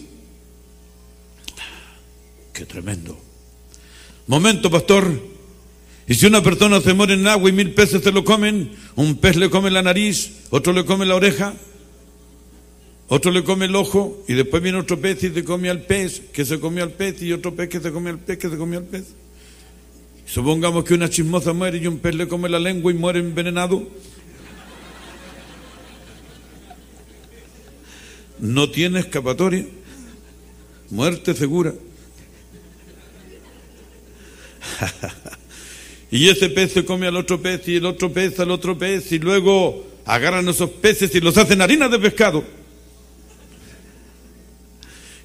Qué tremendo. Momento, pastor. Y si una persona se muere en agua y mil peces se lo comen, un pez le come la nariz, otro le come la oreja, otro le come el ojo, y después viene otro pez y se come al pez, que se comió al pez, y otro pez que se come al pez, que se comió al pez. Supongamos que una chismosa muere y un pez le come la lengua y muere envenenado. No tiene escapatoria. Muerte segura. y ese pez se come al otro pez y el otro pez al otro pez y luego agarran esos peces y los hacen harina de pescado.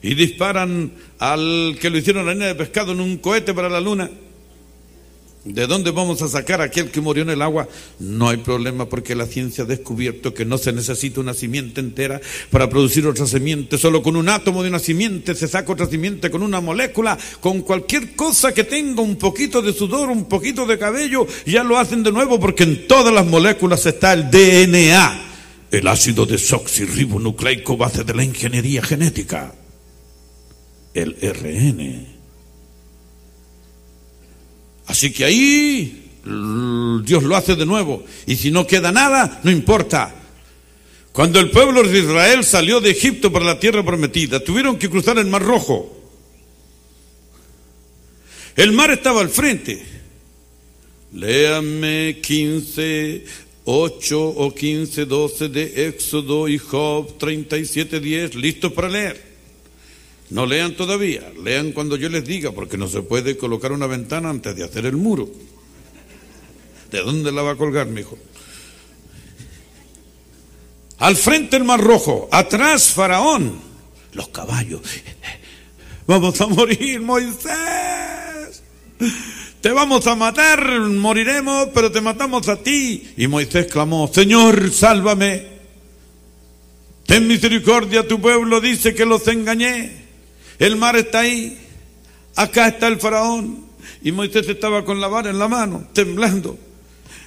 Y disparan al que lo hicieron harina de pescado en un cohete para la luna. ¿De dónde vamos a sacar a aquel que murió en el agua? No hay problema porque la ciencia ha descubierto que no se necesita una simiente entera para producir otra simiente. Solo con un átomo de una simiente se saca otra simiente, con una molécula, con cualquier cosa que tenga un poquito de sudor, un poquito de cabello, ya lo hacen de nuevo porque en todas las moléculas está el DNA, el ácido desoxirribonucleico base de la ingeniería genética, el RN. Así que ahí Dios lo hace de nuevo. Y si no queda nada, no importa. Cuando el pueblo de Israel salió de Egipto para la tierra prometida, tuvieron que cruzar el Mar Rojo. El mar estaba al frente. Léame 15, 8 o 15, 12 de Éxodo y Job 37, 10, listos para leer. No lean todavía, lean cuando yo les diga, porque no se puede colocar una ventana antes de hacer el muro. ¿De dónde la va a colgar, mi hijo? Al frente el mar rojo, atrás Faraón, los caballos. Vamos a morir, Moisés. Te vamos a matar, moriremos, pero te matamos a ti. Y Moisés clamó, Señor, sálvame. Ten misericordia, tu pueblo dice que los engañé. El mar está ahí. Acá está el faraón. Y Moisés estaba con la vara en la mano, temblando.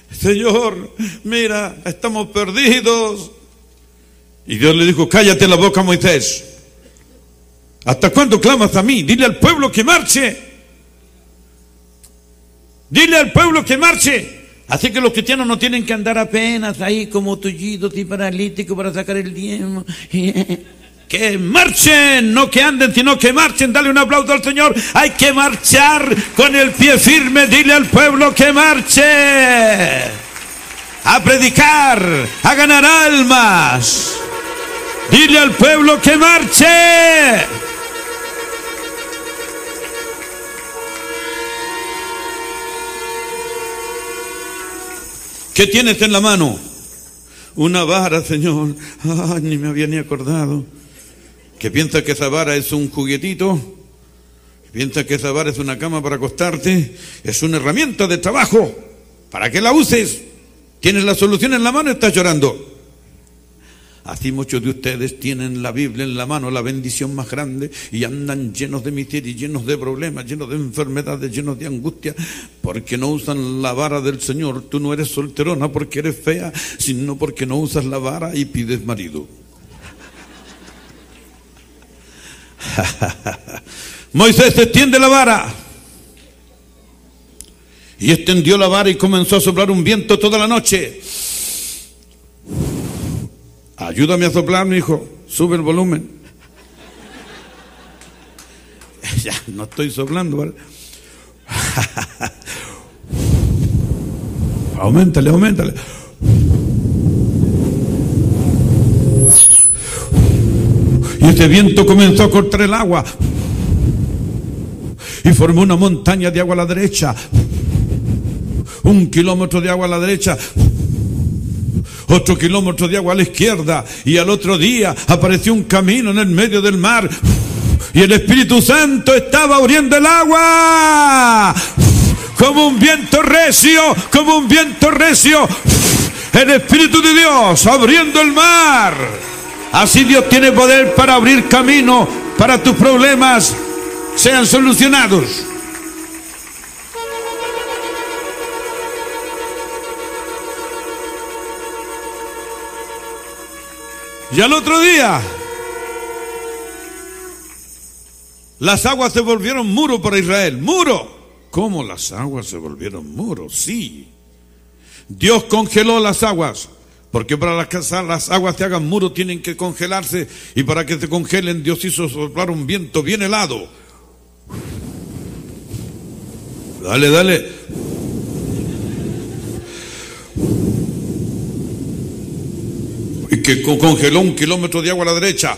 Señor, mira, estamos perdidos. Y Dios le dijo, cállate la boca, Moisés. ¿Hasta cuándo clamas a mí? Dile al pueblo que marche. Dile al pueblo que marche. Así que los cristianos no tienen que andar apenas ahí como tullidos y paralíticos para sacar el diezmo. Que marchen, no que anden, sino que marchen. Dale un aplauso al Señor. Hay que marchar con el pie firme. Dile al pueblo que marche. A predicar, a ganar almas. Dile al pueblo que marche. ¿Qué tienes en la mano? Una vara, Señor. Ay, ni me había ni acordado. Que piensa que esa vara es un juguetito. Piensa que esa vara es una cama para acostarte. Es una herramienta de trabajo. ¿Para que la uses? Tienes la solución en la mano y estás llorando. Así muchos de ustedes tienen la Biblia en la mano, la bendición más grande, y andan llenos de miseria, llenos de problemas, llenos de enfermedades, llenos de angustia, porque no usan la vara del Señor. Tú no eres solterona porque eres fea, sino porque no usas la vara y pides marido. Moisés extiende la vara. Y extendió la vara y comenzó a soplar un viento toda la noche. Ayúdame a soplar, mi hijo. Sube el volumen. ya, no estoy soplando, ¿vale? aumentale, aumentale. Y este viento comenzó a cortar el agua. Y formó una montaña de agua a la derecha. Un kilómetro de agua a la derecha otro kilómetro de agua a la izquierda y al otro día apareció un camino en el medio del mar y el Espíritu Santo estaba abriendo el agua como un viento recio, como un viento recio. El Espíritu de Dios abriendo el mar. Así Dios tiene poder para abrir camino para tus problemas sean solucionados. Y al otro día, las aguas se volvieron muro para Israel. Muro. ¿Cómo las aguas se volvieron muro? Sí. Dios congeló las aguas. Porque para que las aguas se hagan muro tienen que congelarse. Y para que se congelen, Dios hizo soplar un viento bien helado. Dale, dale. que congeló un kilómetro de agua a la derecha,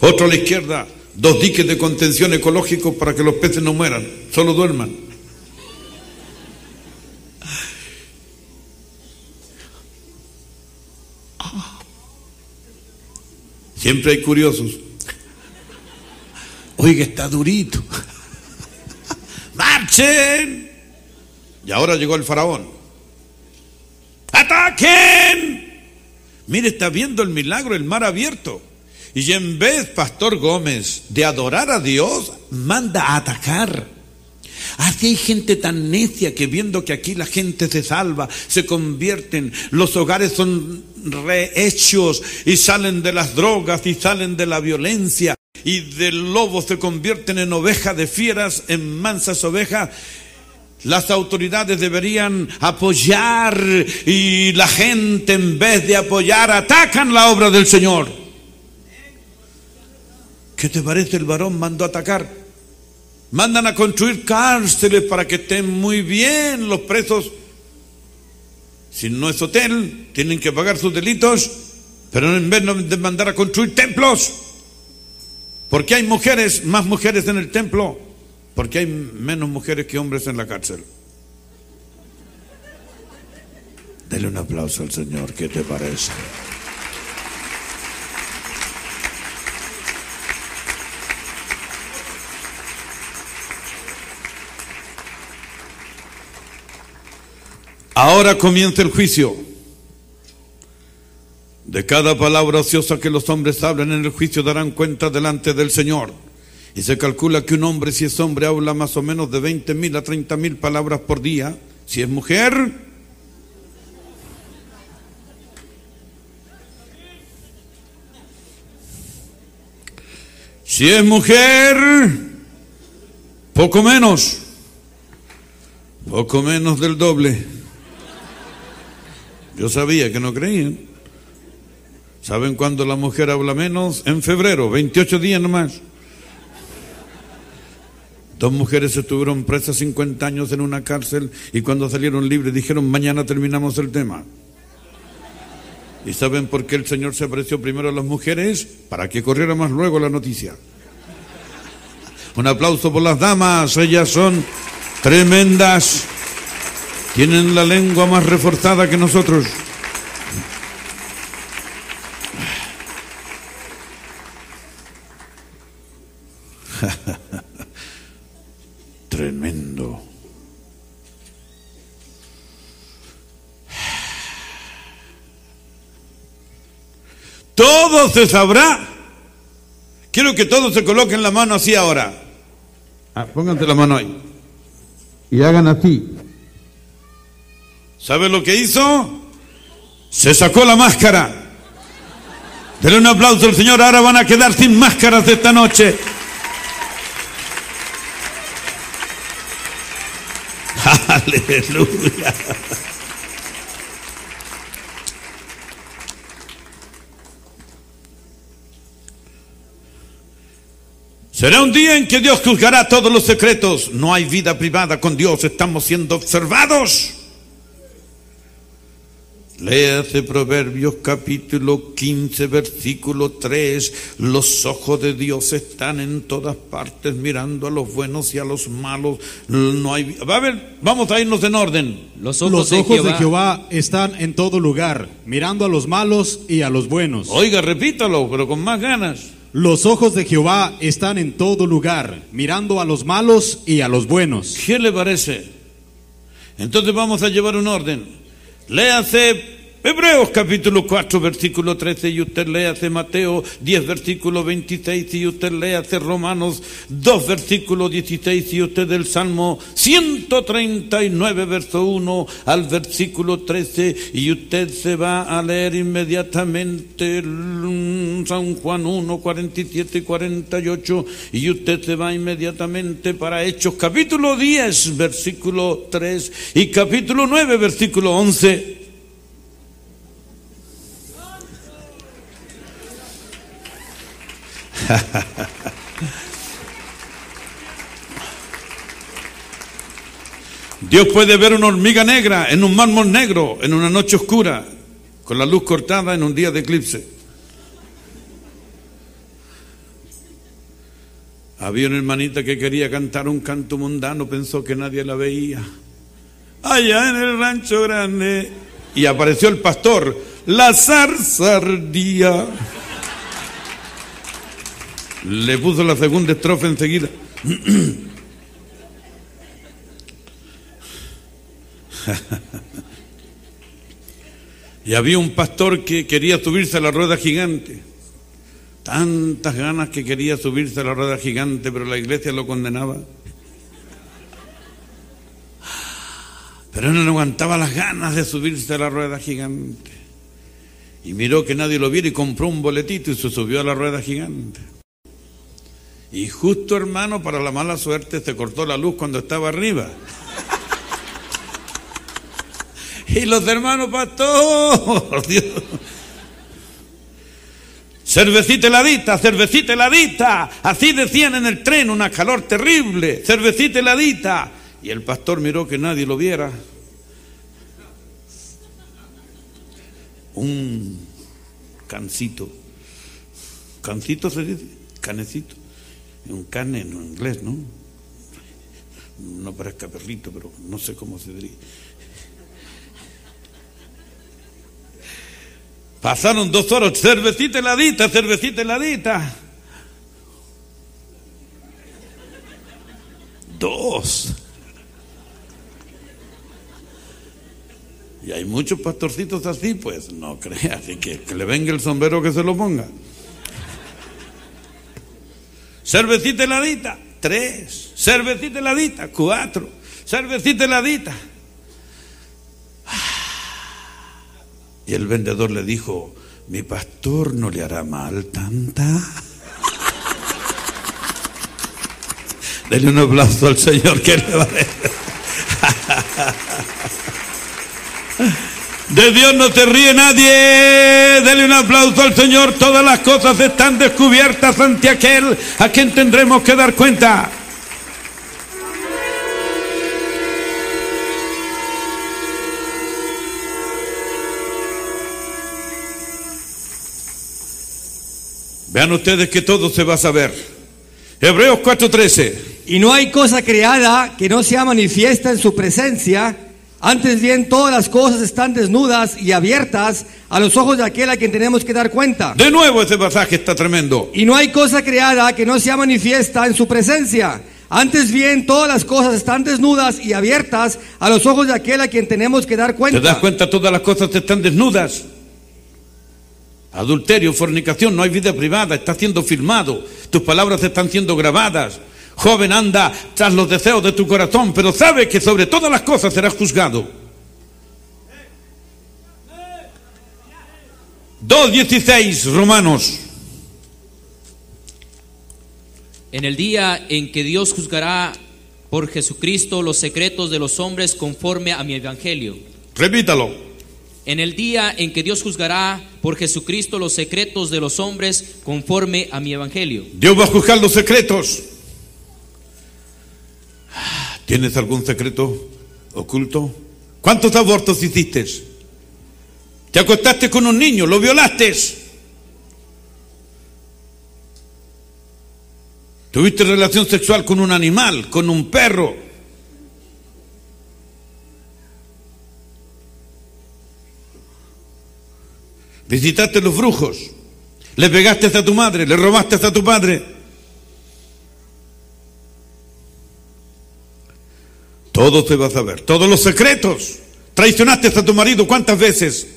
otro a la izquierda, dos diques de contención ecológico para que los peces no mueran, solo duerman. Siempre hay curiosos. Oiga, está durito. ¡Marchen! Y ahora llegó el faraón. ¡Ataquen! Mire, está viendo el milagro, el mar abierto. Y en vez, Pastor Gómez, de adorar a Dios, manda a atacar. Así hay gente tan necia que viendo que aquí la gente se salva, se convierten, los hogares son rehechos y salen de las drogas y salen de la violencia y del lobo se convierten en ovejas de fieras, en mansas ovejas las autoridades deberían apoyar y la gente en vez de apoyar atacan la obra del Señor. ¿Qué te parece? El varón mandó atacar. Mandan a construir cárceles para que estén muy bien los presos. Si no es hotel, tienen que pagar sus delitos, pero en vez de mandar a construir templos, porque hay mujeres, más mujeres en el templo, porque hay menos mujeres que hombres en la cárcel. Dele un aplauso al Señor, ¿qué te parece? Ahora comienza el juicio. De cada palabra ociosa que los hombres hablan en el juicio darán cuenta delante del Señor. Y se calcula que un hombre, si es hombre, habla más o menos de 20 mil a 30 mil palabras por día. Si es mujer, si es mujer, poco menos, poco menos del doble. Yo sabía que no creían. ¿Saben cuándo la mujer habla menos? En febrero, 28 días nomás. Dos mujeres estuvieron presas 50 años en una cárcel y cuando salieron libres dijeron, mañana terminamos el tema. ¿Y saben por qué el Señor se apareció primero a las mujeres? Para que corriera más luego la noticia. Un aplauso por las damas, ellas son tremendas. Tienen la lengua más reforzada que nosotros. Tremendo. Todo se sabrá. Quiero que todos se coloquen la mano así ahora. Ah, pónganse la mano ahí. Y hagan así. ¿Sabe lo que hizo? Se sacó la máscara. Denle un aplauso al Señor. Ahora van a quedar sin máscaras esta noche. Aleluya. Será un día en que Dios juzgará todos los secretos. No hay vida privada con Dios. Estamos siendo observados. Léase Proverbios capítulo 15, versículo 3. Los ojos de Dios están en todas partes mirando a los buenos y a los malos. No hay... Va a ver, vamos a irnos en orden. Los ojos, Los de, Jehová, de Jehová están en todo lugar, mirando a los malos y a los buenos. Oiga, repítalo, pero con más ganas. Los ojos de Jehová están en todo lugar, mirando a los malos y a los buenos. ¿Qué le parece? Entonces vamos a llevar un orden. Léase Hebreos capítulo 4 versículo 13 y usted léase Mateo 10 versículo 26 y usted léase Romanos 2 versículo 16 y usted el Salmo 139 verso 1 al versículo 13 y usted se va a leer inmediatamente San Juan 1 47 y 48 y usted se va inmediatamente para Hechos capítulo 10 versículo 3 y capítulo 9 versículo 11 Dios puede ver una hormiga negra en un mármol negro, en una noche oscura, con la luz cortada en un día de eclipse. Había una hermanita que quería cantar un canto mundano, pensó que nadie la veía. Allá en el rancho grande. Y apareció el pastor, la zarza ardía. Le puso la segunda estrofa enseguida. y había un pastor que quería subirse a la rueda gigante. Tantas ganas que quería subirse a la rueda gigante, pero la iglesia lo condenaba. Pero no aguantaba las ganas de subirse a la rueda gigante. Y miró que nadie lo viera y compró un boletito y se subió a la rueda gigante. Y justo hermano, para la mala suerte, se cortó la luz cuando estaba arriba. Y los hermanos, pastor, Dios. Cervecita heladita, cervecita heladita. Así decían en el tren, una calor terrible. Cervecita heladita. Y el pastor miró que nadie lo viera. Un cancito. Cancito se dice, canecito. Un cane en inglés, ¿no? No parezca perrito, pero no sé cómo se diría. Pasaron dos horas, cervecita heladita, cervecita heladita. Dos. Y hay muchos pastorcitos así, pues no creas, así que, que le venga el sombrero que se lo ponga. Cervecita heladita, tres. Cervecita heladita, cuatro. Cervecita heladita. Y el vendedor le dijo, mi pastor no le hará mal tanta. Dele un aplauso al Señor que le va a De Dios no se ríe nadie. Dele un aplauso al Señor. Todas las cosas están descubiertas ante aquel a quien tendremos que dar cuenta. Vean ustedes que todo se va a saber. Hebreos 4:13. Y no hay cosa creada que no sea manifiesta en su presencia. Antes bien, todas las cosas están desnudas y abiertas a los ojos de aquel a quien tenemos que dar cuenta. De nuevo ese pasaje está tremendo. Y no hay cosa creada que no sea manifiesta en su presencia. Antes bien, todas las cosas están desnudas y abiertas a los ojos de aquel a quien tenemos que dar ¿Te cuenta. das cuenta? Todas las cosas están desnudas. Adulterio, fornicación, no hay vida privada, está siendo filmado, tus palabras están siendo grabadas. Joven, anda tras los deseos de tu corazón, pero sabe que sobre todas las cosas serás juzgado. 2.16 Romanos. En el día en que Dios juzgará por Jesucristo los secretos de los hombres conforme a mi evangelio. Repítalo. En el día en que Dios juzgará por Jesucristo los secretos de los hombres conforme a mi evangelio. Dios va a juzgar los secretos. ¿Tienes algún secreto oculto? ¿Cuántos abortos hiciste? ¿Te acostaste con un niño? ¿Lo violaste? ¿Tuviste relación sexual con un animal, con un perro? ¿Visitaste los brujos? ¿Le pegaste a tu madre? ¿Le robaste a tu padre? Todo se va a saber, todos los secretos. Traicionaste a tu marido, ¿cuántas veces?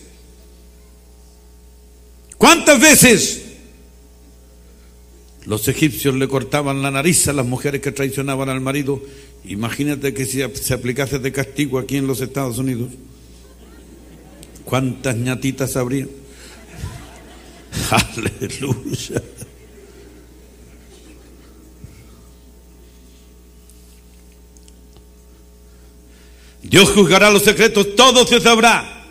¿Cuántas veces? Los egipcios le cortaban la nariz a las mujeres que traicionaban al marido. Imagínate que si se aplicase de castigo aquí en los Estados Unidos. ¿Cuántas ñatitas habría? Aleluya. Dios juzgará los secretos, todo se sabrá.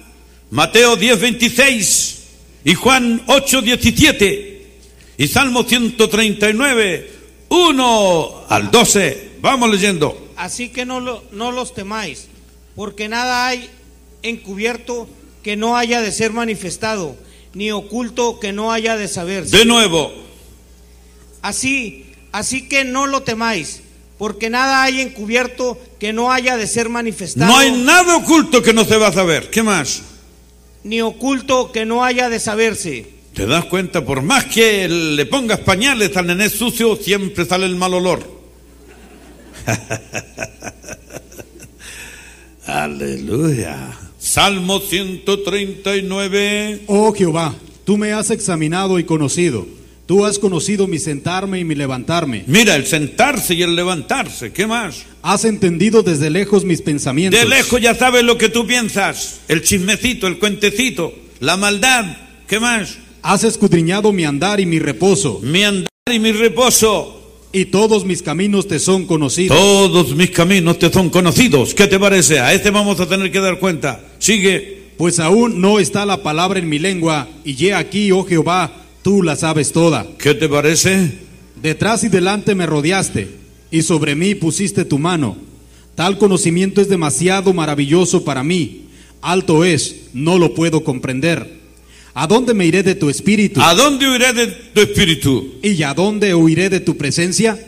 Mateo 10, 26 y Juan 8, 17 y Salmo 139, 1 al 12. Vamos leyendo. Así que no, lo- no los temáis, porque nada hay encubierto que no haya de ser manifestado, ni oculto que no haya de saberse. De nuevo, Así, así que no lo temáis, porque nada hay encubierto que no haya de ser manifestado, no hay nada oculto que no se va a saber. ¿Qué más? ni oculto que no haya de saberse. ¿Te das cuenta? Por más que le pongas pañales al nené sucio, siempre sale el mal olor. Aleluya. Salmo 139. Oh Jehová, tú me has examinado y conocido. Tú has conocido mi sentarme y mi levantarme. Mira, el sentarse y el levantarse. ¿Qué más? Has entendido desde lejos mis pensamientos. De lejos ya sabes lo que tú piensas. El chismecito, el cuentecito, la maldad. ¿Qué más? Has escudriñado mi andar y mi reposo. Mi andar y mi reposo. Y todos mis caminos te son conocidos. Todos mis caminos te son conocidos. ¿Qué te parece? A este vamos a tener que dar cuenta. Sigue. Pues aún no está la palabra en mi lengua. Y he aquí, oh Jehová, tú la sabes toda. ¿Qué te parece? Detrás y delante me rodeaste, y sobre mí pusiste tu mano. Tal conocimiento es demasiado maravilloso para mí. Alto es, no lo puedo comprender. ¿A dónde me iré de tu espíritu? ¿A dónde huiré de tu espíritu? ¿Y a dónde huiré de tu presencia?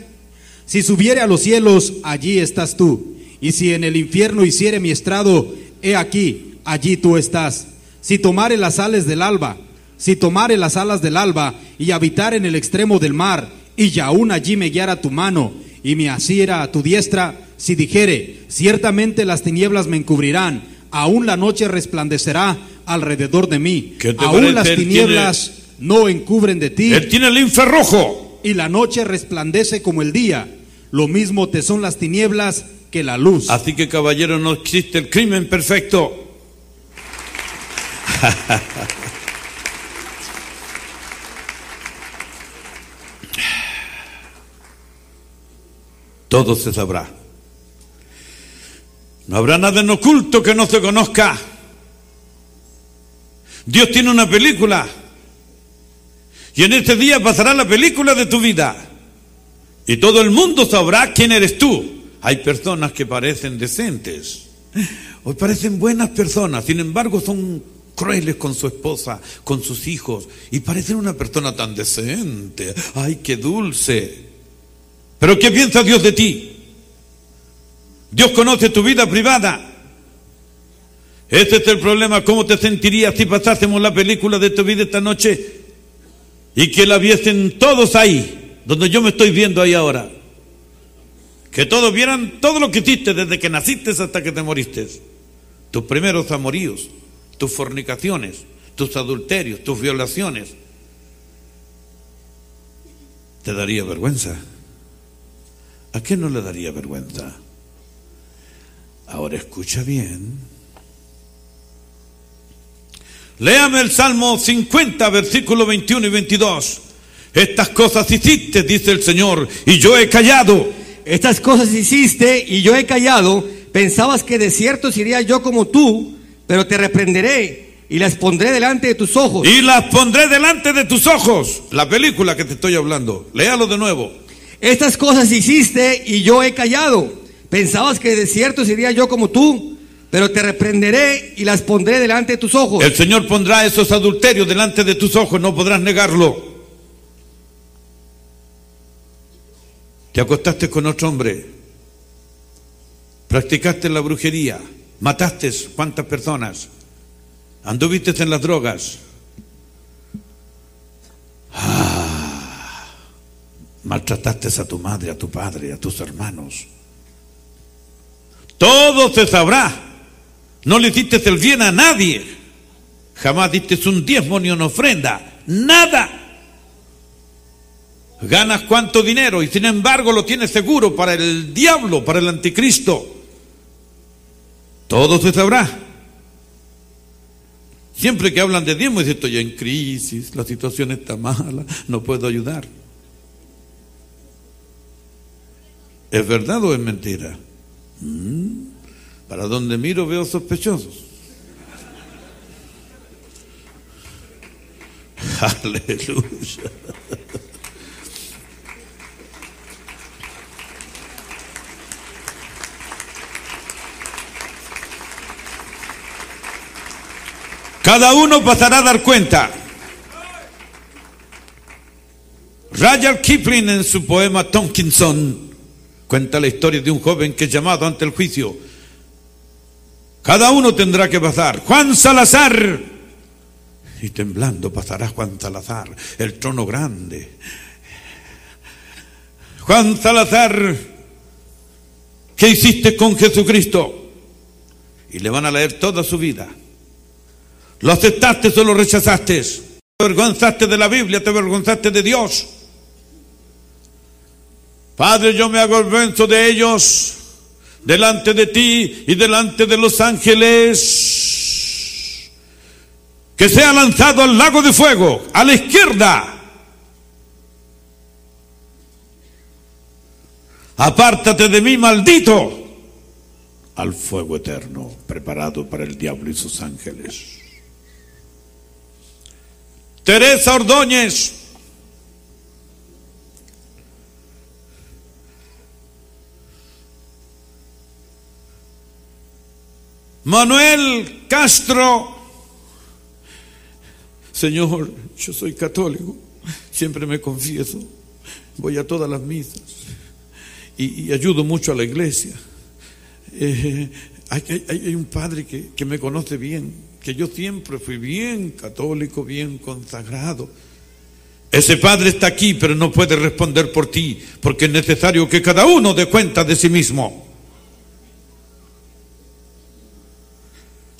Si subiere a los cielos, allí estás tú. Y si en el infierno hiciere mi estrado, he aquí, allí tú estás. Si tomare las sales del alba, si tomare las alas del alba y habitar en el extremo del mar, y aún allí me guiara tu mano y me asiera a tu diestra, si dijere, ciertamente las tinieblas me encubrirán, aún la noche resplandecerá alrededor de mí, ¿Qué te aún las tinieblas no encubren de ti, Él tiene el infrarrojo. y la noche resplandece como el día, lo mismo te son las tinieblas que la luz. Así que caballero, no existe el crimen perfecto. Todo se sabrá. No habrá nada en oculto que no se conozca. Dios tiene una película. Y en este día pasará la película de tu vida. Y todo el mundo sabrá quién eres tú. Hay personas que parecen decentes. Hoy parecen buenas personas. Sin embargo, son crueles con su esposa, con sus hijos. Y parecen una persona tan decente. Ay, qué dulce. Pero ¿qué piensa Dios de ti? Dios conoce tu vida privada. Ese es el problema. ¿Cómo te sentirías si pasásemos la película de tu vida esta noche y que la viesen todos ahí, donde yo me estoy viendo ahí ahora? Que todos vieran todo lo que hiciste desde que naciste hasta que te moriste. Tus primeros amoríos, tus fornicaciones, tus adulterios, tus violaciones. ¿Te daría vergüenza? ¿A qué no le daría vergüenza? Ahora escucha bien. Léame el Salmo 50, versículo 21 y 22. Estas cosas hiciste, dice el Señor, y yo he callado. Estas cosas hiciste y yo he callado. Pensabas que de cierto sería yo como tú, pero te reprenderé y las pondré delante de tus ojos. Y las pondré delante de tus ojos. La película que te estoy hablando. Léalo de nuevo. Estas cosas hiciste y yo he callado. Pensabas que de cierto sería yo como tú, pero te reprenderé y las pondré delante de tus ojos. El Señor pondrá esos adulterios delante de tus ojos, no podrás negarlo. Te acostaste con otro hombre, practicaste la brujería, mataste cuántas personas, anduviste en las drogas, Ah, maltrataste a tu madre, a tu padre, a tus hermanos. Todo se sabrá. No le hiciste el bien a nadie. Jamás diste un diezmo ni una ofrenda. Nada. Ganas cuánto dinero y sin embargo lo tienes seguro para el diablo, para el anticristo. Todo se sabrá. Siempre que hablan de diezmo, dicen estoy en crisis, la situación está mala, no puedo ayudar. ¿Es verdad o es mentira? Mm, Para donde miro veo sospechosos. Aleluya. Cada uno pasará a dar cuenta. Rudyard Kipling en su poema Tompkinson cuenta la historia de un joven que es llamado ante el juicio. Cada uno tendrá que pasar. Juan Salazar. Y temblando pasará Juan Salazar, el trono grande. Juan Salazar, ¿qué hiciste con Jesucristo? Y le van a leer toda su vida. ¿Lo aceptaste o lo rechazaste? ¿Te avergonzaste de la Biblia? ¿Te avergonzaste de Dios? Padre, yo me avergüenzo de ellos delante de ti y delante de los ángeles. Que sea lanzado al lago de fuego, a la izquierda. Apártate de mí, maldito, al fuego eterno preparado para el diablo y sus ángeles. Teresa Ordóñez. Manuel Castro. Señor, yo soy católico, siempre me confieso, voy a todas las misas y, ayudo mucho a la iglesia. Eh, hay un padre que, que me conoce bien, que yo siempre fui bien católico, bien consagrado. Ese padre está aquí, pero no puede responder por ti, porque es necesario que cada uno dé cuenta de sí mismo.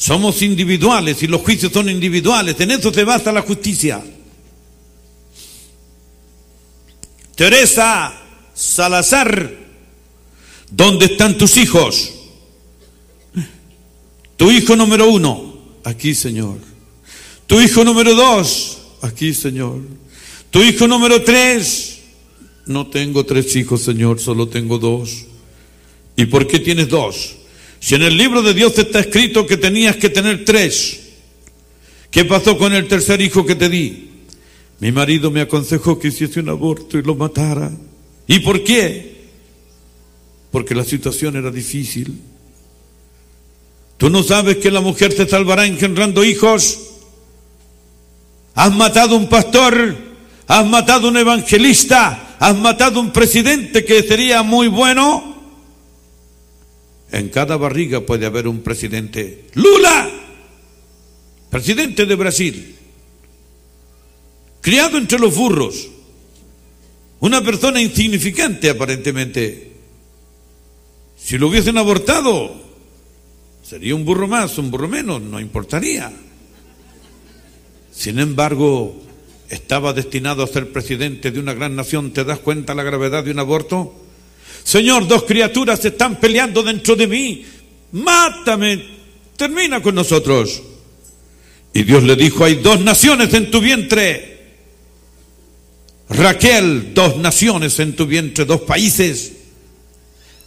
Somos individuales y los juicios son individuales. En eso se basa la justicia. Teresa Salazar, ¿dónde están tus hijos? Tu hijo número uno, aquí Señor. Tu hijo número dos, aquí Señor. Tu hijo número tres, no tengo tres hijos Señor, solo tengo dos. ¿Y por qué tienes dos? Si en el libro de Dios está escrito que tenías que tener tres, ¿qué pasó con el tercer hijo que te di? Mi marido me aconsejó que hiciese un aborto y lo matara. ¿Y por qué? Porque la situación era difícil. ¿Tú no sabes que la mujer se salvará engendrando hijos? ¿Has matado un pastor? ¿Has matado un evangelista? ¿Has matado un presidente que sería muy bueno? En cada barriga puede haber un presidente. Lula, presidente de Brasil, criado entre los burros, una persona insignificante aparentemente. Si lo hubiesen abortado, sería un burro más, un burro menos, no importaría. Sin embargo, estaba destinado a ser presidente de una gran nación. ¿Te das cuenta la gravedad de un aborto? Señor, dos criaturas están peleando dentro de mí. Mátame. Termina con nosotros. Y Dios le dijo, hay dos naciones en tu vientre. Raquel, dos naciones en tu vientre, dos países.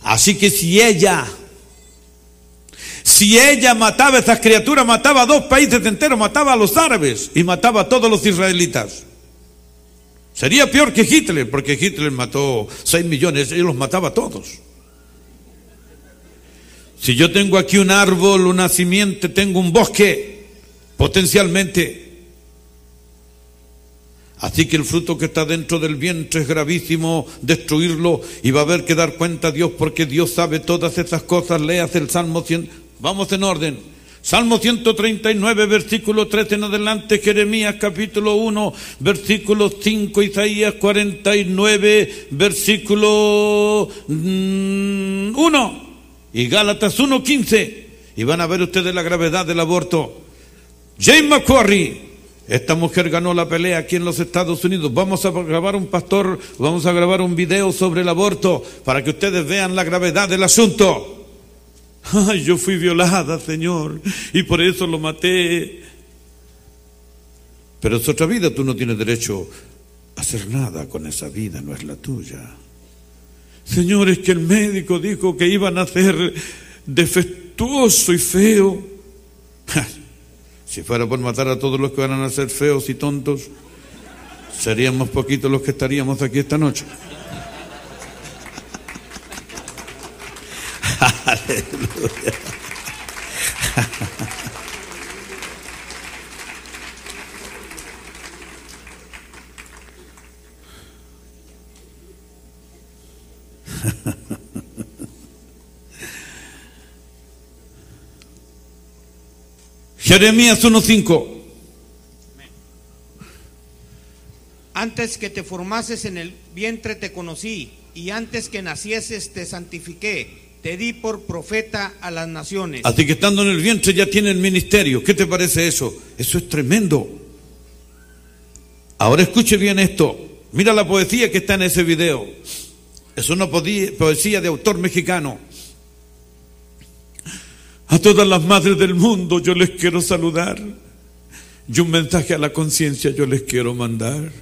Así que si ella, si ella mataba a esas criaturas, mataba a dos países enteros, mataba a los árabes y mataba a todos los israelitas. Sería peor que Hitler, porque Hitler mató 6 millones, él los mataba a todos. Si yo tengo aquí un árbol, una simiente, tengo un bosque, potencialmente. Así que el fruto que está dentro del vientre es gravísimo destruirlo y va a haber que dar cuenta a Dios porque Dios sabe todas esas cosas. Leas el Salmo 100. Vamos en orden. Salmo 139, versículo 13 en adelante, Jeremías capítulo 1, versículo 5, Isaías 49, versículo mm, 1 y Gálatas 1, 15. Y van a ver ustedes la gravedad del aborto. James McQuarrie, esta mujer ganó la pelea aquí en los Estados Unidos. Vamos a grabar un pastor, vamos a grabar un video sobre el aborto para que ustedes vean la gravedad del asunto. Ay, yo fui violada, Señor, y por eso lo maté. Pero es otra vida, tú no tienes derecho a hacer nada con esa vida, no es la tuya. Señor, es que el médico dijo que iban a ser defectuoso y feo. Si fuera por matar a todos los que van a ser feos y tontos, seríamos poquitos los que estaríamos aquí esta noche. Aleluya. Jeremías 1.5. Antes que te formases en el vientre te conocí, y antes que nacieses te santifiqué, te di por profeta a las naciones. Así que estando en el vientre ya tiene el ministerio. ¿Qué te parece eso? Eso es tremendo. Ahora escuche bien esto. Mira la poesía que está en ese video. Es una poesía de autor mexicano. A todas las madres del mundo yo les quiero saludar. Y un mensaje a la conciencia yo les quiero mandar.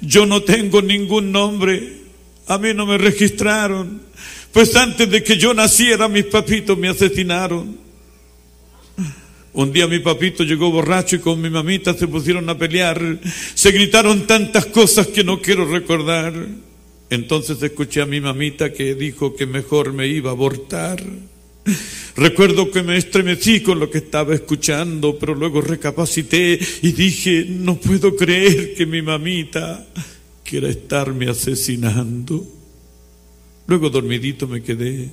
Yo no tengo ningún nombre. A mí no me registraron. Pues antes de que yo naciera mis papitos me asesinaron. Un día mi papito llegó borracho y con mi mamita se pusieron a pelear. Se gritaron tantas cosas que no quiero recordar. Entonces escuché a mi mamita que dijo que mejor me iba a abortar. Recuerdo que me estremecí con lo que estaba escuchando, pero luego recapacité y dije, no puedo creer que mi mamita quiera estarme asesinando. Luego dormidito me quedé.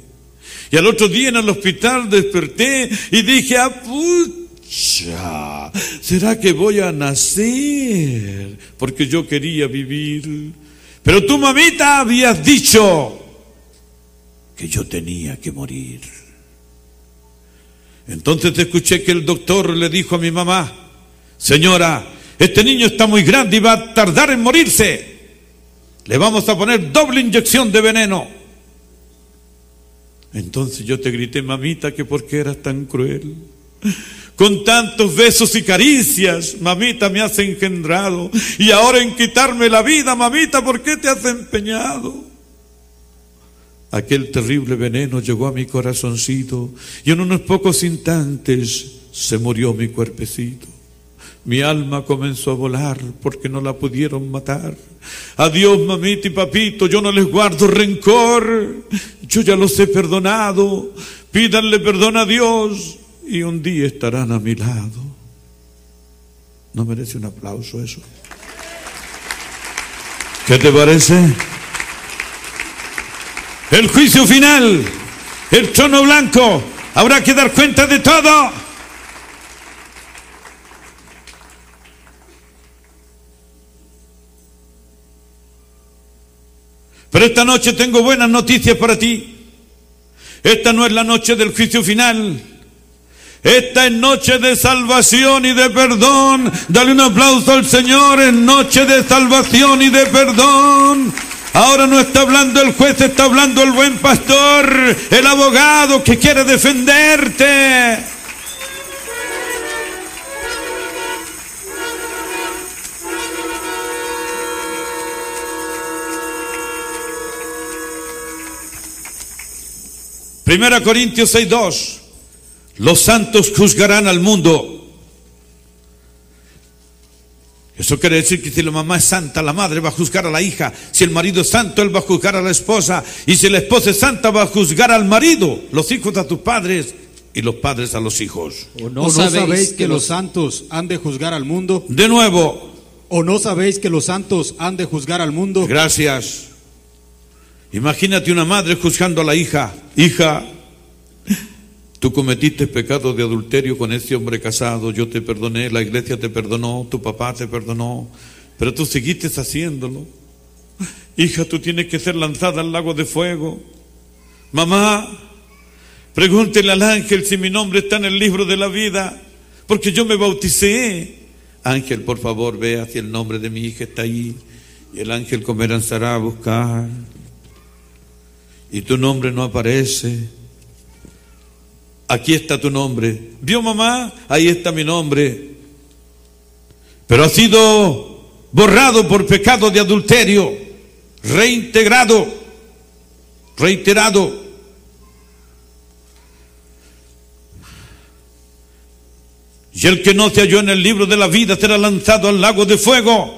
Y al otro día en el hospital desperté y dije, ah, pucha, ¿será que voy a nacer? Porque yo quería vivir. Pero tu mamita habías dicho que yo tenía que morir. Entonces escuché que el doctor le dijo a mi mamá, señora, este niño está muy grande y va a tardar en morirse. Le vamos a poner doble inyección de veneno. Entonces yo te grité, mamita, que por qué eras tan cruel. Con tantos besos y caricias, mamita, me has engendrado. Y ahora en quitarme la vida, mamita, ¿por qué te has empeñado? Aquel terrible veneno llegó a mi corazoncito y en unos pocos instantes se murió mi cuerpecito. Mi alma comenzó a volar porque no la pudieron matar. Adiós, mamita y papito, yo no les guardo rencor. Yo ya los he perdonado. Pídanle perdón a Dios y un día estarán a mi lado. ¿No merece un aplauso eso? ¿Qué te parece? El juicio final, el trono blanco, habrá que dar cuenta de todo. Pero esta noche tengo buenas noticias para ti. Esta no es la noche del juicio final. Esta es noche de salvación y de perdón. Dale un aplauso al Señor en noche de salvación y de perdón. Ahora no está hablando el juez, está hablando el buen pastor, el abogado que quiere defenderte. Primera Corintios 6:2. Los santos juzgarán al mundo. Eso quiere decir que si la mamá es santa, la madre va a juzgar a la hija. Si el marido es santo, él va a juzgar a la esposa. Y si la esposa es santa, va a juzgar al marido. Los hijos a tus padres y los padres a los hijos. ¿O no, sabéis, que los santos han de juzgar al mundo? De nuevo. ¿O no sabéis que los santos han de juzgar al mundo? Gracias. Imagínate una madre juzgando a la hija. Hija, Tú cometiste pecado de adulterio con ese hombre casado, yo te perdoné, la iglesia te perdonó, tu papá te perdonó, pero tú seguiste haciéndolo. Hija, tú tienes que ser lanzada al lago de fuego. Mamá, pregúntele al ángel si mi nombre está en el libro de la vida, porque yo me bauticé. Ángel, por favor, vea si el nombre de mi hija está ahí. Y el ángel comenzará a buscar. Y tu nombre no aparece aquí está tu nombre. ¿Vio mamá? Ahí está mi nombre. Pero ha sido borrado por pecado de adulterio, reintegrado, reiterado. Y el que no se halló en el libro de la vida será lanzado al lago de fuego.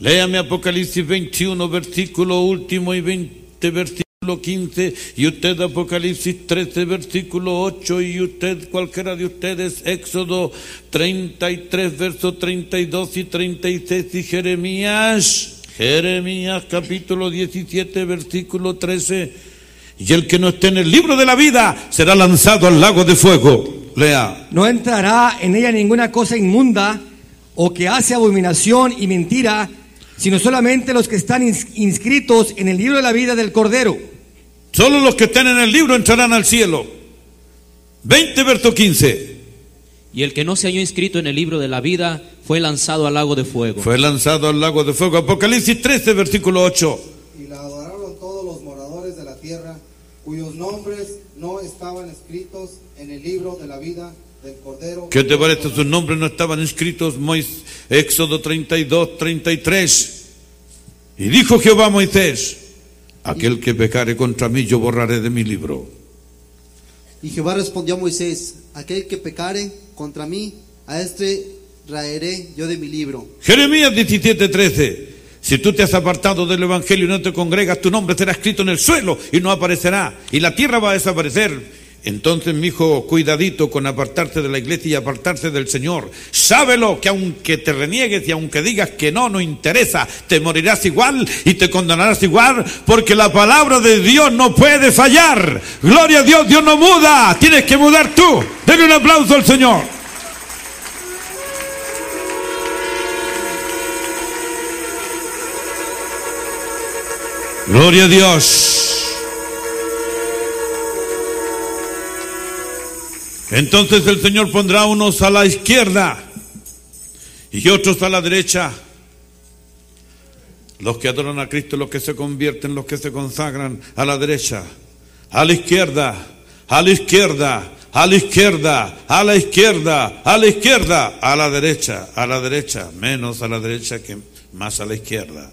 Léame Apocalipsis 21, versículo último y 20 versículo 15 y usted Apocalipsis 13 versículo 8 y usted cualquiera de ustedes Éxodo 33 verso 32 y 36 y Jeremías Jeremías capítulo 17 versículo 13 y el que no esté en el libro de la vida será lanzado al lago de fuego. Lea. No entrará en ella ninguna cosa inmunda o que hace abominación y mentira sino solamente los que están inscritos en el libro de la vida del Cordero. Solo los que estén en el libro entrarán al cielo. 20 verso 15. Y el que no se halló inscrito en el libro de la vida fue lanzado al lago de fuego. Fue lanzado al lago de fuego. Apocalipsis 13, versículo 8. Y la adoraron todos los moradores de la tierra, cuyos nombres no estaban escritos en el libro de la vida ¿Qué te parece? Sus nombres no estaban escritos. Éxodo 32, 33. Y dijo Jehová a Moisés, Aquel que pecare contra mí, yo borraré de mi libro. Y Jehová respondió a Moisés, aquel que pecare contra mí, a este raeré yo de mi libro. Jeremías 17:13. Si tú te has apartado del Evangelio y no te congregas, tu nombre será escrito en el suelo y no aparecerá. Y la tierra va a desaparecer. Entonces, mi hijo, cuidadito con apartarte de la iglesia y apartarse del Señor. Sábelo que aunque te reniegues y aunque digas que no, no interesa, te morirás igual y te condenarás igual, porque la palabra de Dios no puede fallar. Gloria a Dios, Dios no muda, tienes que mudar tú. Denle un aplauso al Señor. Gloria a Dios. Entonces el Señor pondrá unos a la izquierda y otros a la derecha. Los que adoran a Cristo, los que se convierten, los que se consagran a la derecha, a la izquierda, a la izquierda, a la izquierda, a la izquierda, a la izquierda, a la derecha, a la derecha, menos a la derecha que más a la izquierda.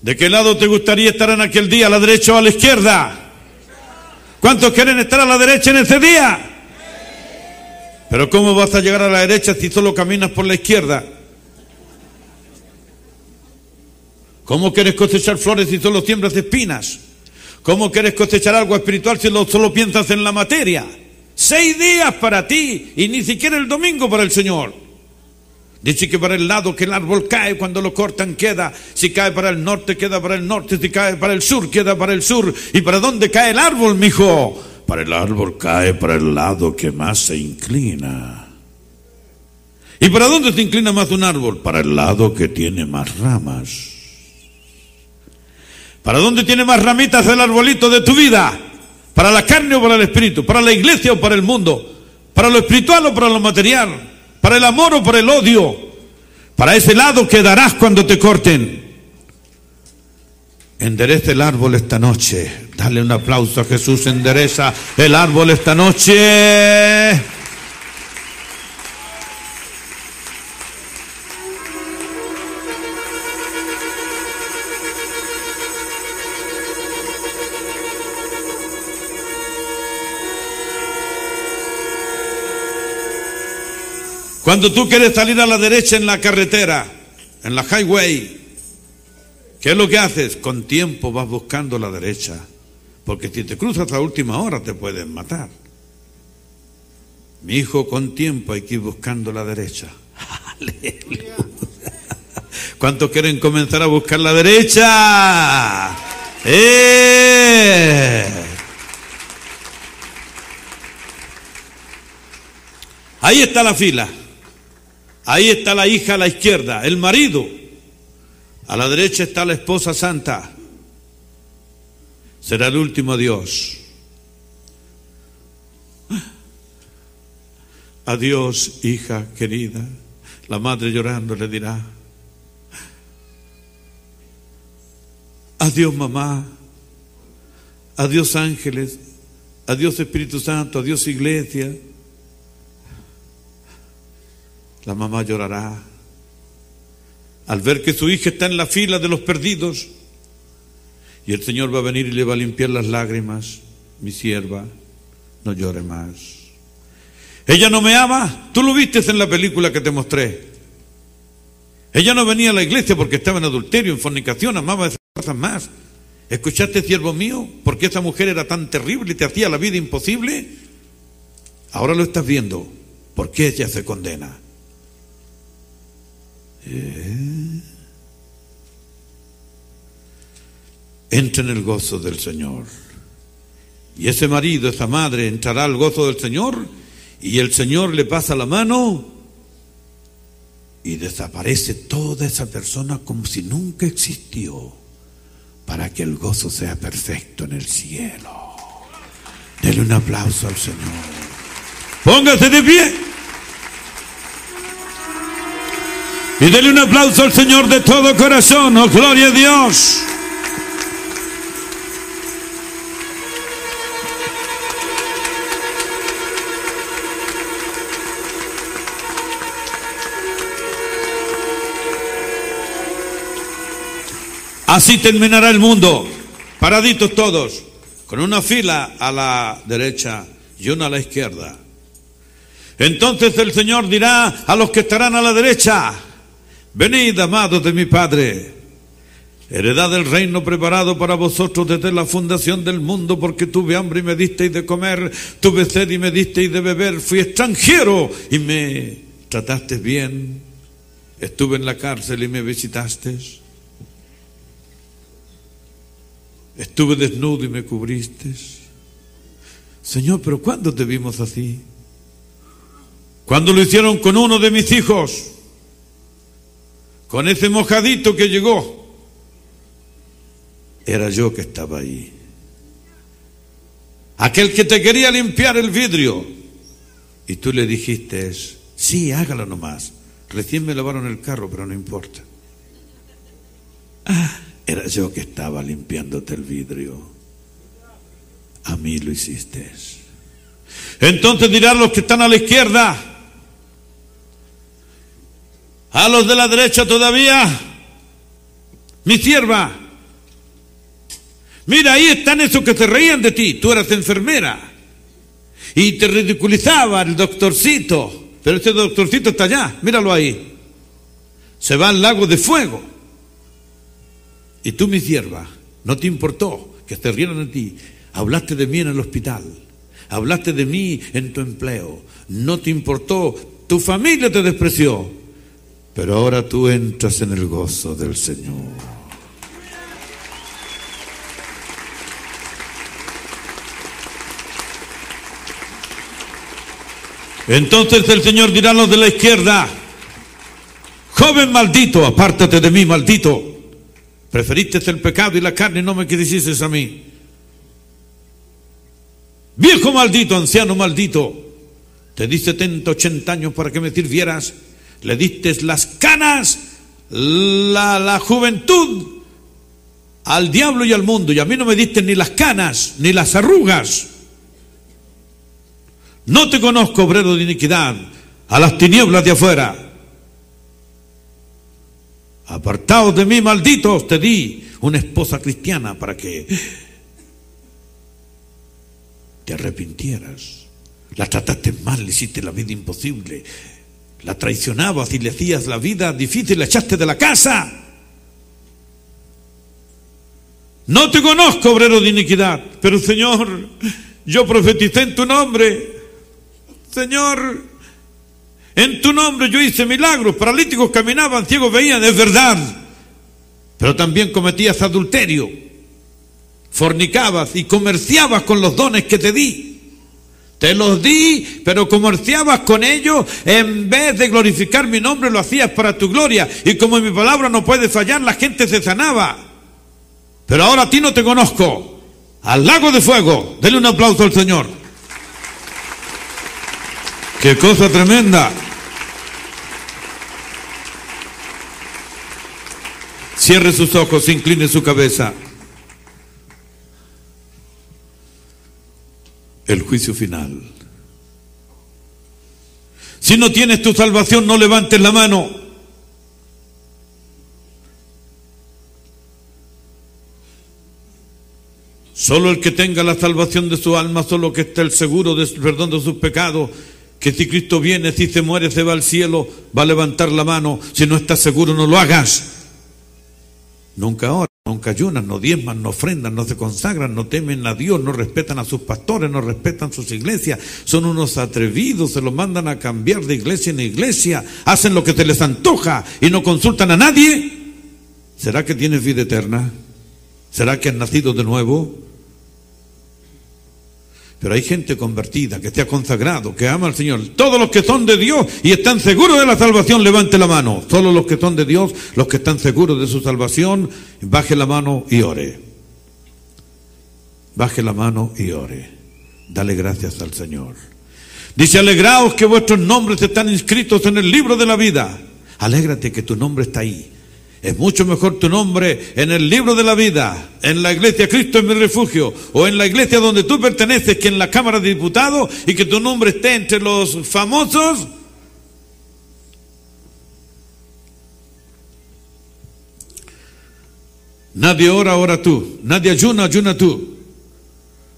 ¿De qué lado te gustaría estar en aquel día, a la derecha o a la izquierda? ¿Cuántos quieren estar a la derecha en ese día? Pero ¿cómo vas a llegar a la derecha si solo caminas por la izquierda? ¿Cómo quieres cosechar flores si solo siembras espinas? ¿Cómo quieres cosechar algo espiritual si solo piensas en la materia? Seis días para ti y ni siquiera el domingo para el Señor. Dice que para el lado que el árbol cae, cuando lo cortan queda. Si cae para el norte, queda para el norte. Si cae para el sur, queda para el sur. ¿Y para dónde cae el árbol, mijo? Para el árbol cae para el lado que más se inclina. ¿Y para dónde se inclina más un árbol? Para el lado que tiene más ramas. ¿Para dónde tiene más ramitas el arbolito de tu vida? ¿Para la carne o para el espíritu? ¿Para la iglesia o para el mundo? ¿Para lo espiritual o para lo material? Para el amor o por el odio. Para ese lado quedarás cuando te corten. Endereza el árbol esta noche. Dale un aplauso a Jesús. Endereza el árbol esta noche. Cuando tú quieres salir a la derecha en la carretera, en la highway, ¿qué es lo que haces? Con tiempo vas buscando la derecha. Porque si te cruzas a última hora te pueden matar. Mi hijo, con tiempo hay que ir buscando la derecha. Aleluya. ¿Cuántos quieren comenzar a buscar la derecha? ¡Eh! Ahí está la fila. Ahí está la hija a la izquierda, el marido. A la derecha está la esposa santa. Será el último Dios. Adiós, hija querida. La madre llorando le dirá. Adiós, mamá. Adiós, ángeles. Adiós, Espíritu Santo. Adiós, iglesia. La mamá llorará al ver que su hija está en la fila de los perdidos. Y el Señor va a venir y le va a limpiar las lágrimas. Mi sierva, no llore más. Ella no me ama. Tú lo viste en la película que te mostré. Ella no venía a la iglesia porque estaba en adulterio, en fornicación, amaba esas cosas más. ¿Escuchaste, siervo mío? ¿Por qué esa mujer era tan terrible y te hacía la vida imposible? Ahora lo estás viendo. ¿Por qué ella se condena? Eh. Entra en el gozo del Señor. Y ese marido, esa madre, entrará al gozo del Señor y el Señor le pasa la mano y desaparece toda esa persona como si nunca existió para que el gozo sea perfecto en el cielo. Dele un aplauso al Señor. Póngase de pie. Y denle un aplauso al Señor de todo corazón. Oh, gloria a Dios. Así terminará el mundo, paraditos todos, con una fila a la derecha y una a la izquierda. Entonces el Señor dirá a los que estarán a la derecha, Venid, amados de mi Padre, Heredad del reino preparado para vosotros desde la fundación del mundo, porque tuve hambre y me disteis de comer, tuve sed y me disteis de beber, fui extranjero y me trataste bien, estuve en la cárcel y me visitaste, estuve desnudo y me cubriste. Señor, pero ¿cuándo te vimos así? Cuando lo hicieron con uno de mis hijos, con ese mojadito que llegó era yo que estaba ahí. Aquel que te quería limpiar el vidrio. Y tú le dijiste, sí, hágalo nomás. Recién me lavaron el carro, pero no importa. Ah, era yo que estaba limpiándote el vidrio. A mí lo hiciste. Entonces dirán los que están a la izquierda, a los de la derecha todavía, mi sierva, Mira, ahí están esos que se reían de ti. Tú eras enfermera. Y te ridiculizaba el doctorcito. Pero ese doctorcito está allá. Míralo ahí. Se va al lago de fuego. Y tú, mi sierva, no te importó que se rieran de ti. Hablaste de mí en el hospital. Hablaste de mí en tu empleo. No te importó. Tu familia te despreció. Pero ahora tú entras en el gozo del Señor. Entonces el Señor dirá a los de la izquierda, joven maldito, apártate de mí, maldito. Preferiste el pecado y la carne y no me quisiste a mí. Viejo maldito, anciano maldito, te di 70, 80 años para que me sirvieras. Le diste las canas, la, la juventud al diablo y al mundo. Y a mí no me diste ni las canas, ni las arrugas. No te conozco, obrero de iniquidad, a las tinieblas de afuera. Apartaos de mí, malditos, te di una esposa cristiana para que te arrepintieras. La trataste mal, le hiciste la vida imposible. La traicionabas y le hacías la vida difícil, la echaste de la casa. No te conozco, obrero de iniquidad, pero Señor, yo profeticé en tu nombre Señor, en tu nombre yo hice milagros, paralíticos caminaban, ciegos veían, es verdad. Pero también cometías adulterio, fornicabas y comerciabas con los dones que te di. Te los di, pero comerciabas con ellos, en vez de glorificar mi nombre, lo hacías para tu gloria. Y como mi palabra no puede fallar, la gente se sanaba. Pero ahora a ti no te conozco. Al lago de fuego, denle un aplauso al Señor. Qué cosa tremenda. Cierre sus ojos, incline su cabeza. El juicio final. Si no tienes tu salvación, no levantes la mano. Solo el que tenga la salvación de su alma, solo que esté el seguro del perdón de sus pecados, que si Cristo viene, si se muere, se va al cielo, va a levantar la mano. Si no estás seguro, no lo hagas. Nunca oran, nunca ayunan, no diezman, no ofrendan, no se consagran, no temen a Dios, no respetan a sus pastores, no respetan sus iglesias. Son unos atrevidos, se los mandan a cambiar de iglesia en iglesia, hacen lo que se les antoja y no consultan a nadie. ¿Será que tienes vida eterna? ¿Será que has nacido de nuevo? Pero hay gente convertida, que te ha consagrado, que ama al Señor. Todos los que son de Dios y están seguros de la salvación, levante la mano. Solo los que son de Dios, los que están seguros de su salvación, baje la mano y ore. Baje la mano y ore. Dale gracias al Señor. Dice, alegraos que vuestros nombres están inscritos en el libro de la vida. Alégrate que tu nombre está ahí. Es mucho mejor tu nombre en el libro de la vida, en la iglesia Cristo es mi refugio, o en la iglesia donde tú perteneces, que en la Cámara de Diputados, y que tu nombre esté entre los famosos. Nadie ora, ora tú. Nadie ayuna, ayuna tú.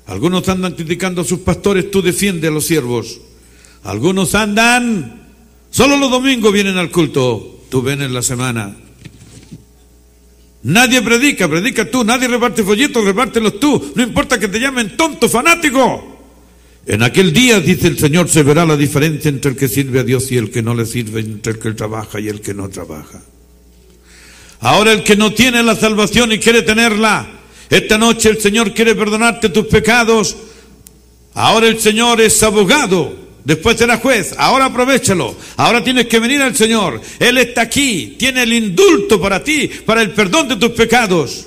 Algunos andan criticando a sus pastores, tú defiendes a los siervos. Algunos andan, solo los domingos vienen al culto, tú ven en la semana. Nadie predica, predica tú. Nadie reparte folletos, repártelos tú. No importa que te llamen tonto, fanático. En aquel día, dice el Señor, se verá la diferencia entre el que sirve a Dios y el que no le sirve, entre el que trabaja y el que no trabaja. Ahora el que no tiene la salvación y quiere tenerla, esta noche el Señor quiere perdonarte tus pecados. Ahora el Señor es abogado. Después será juez. Ahora aprovechalo. Ahora tienes que venir al Señor. Él está aquí. Tiene el indulto para ti, para el perdón de tus pecados.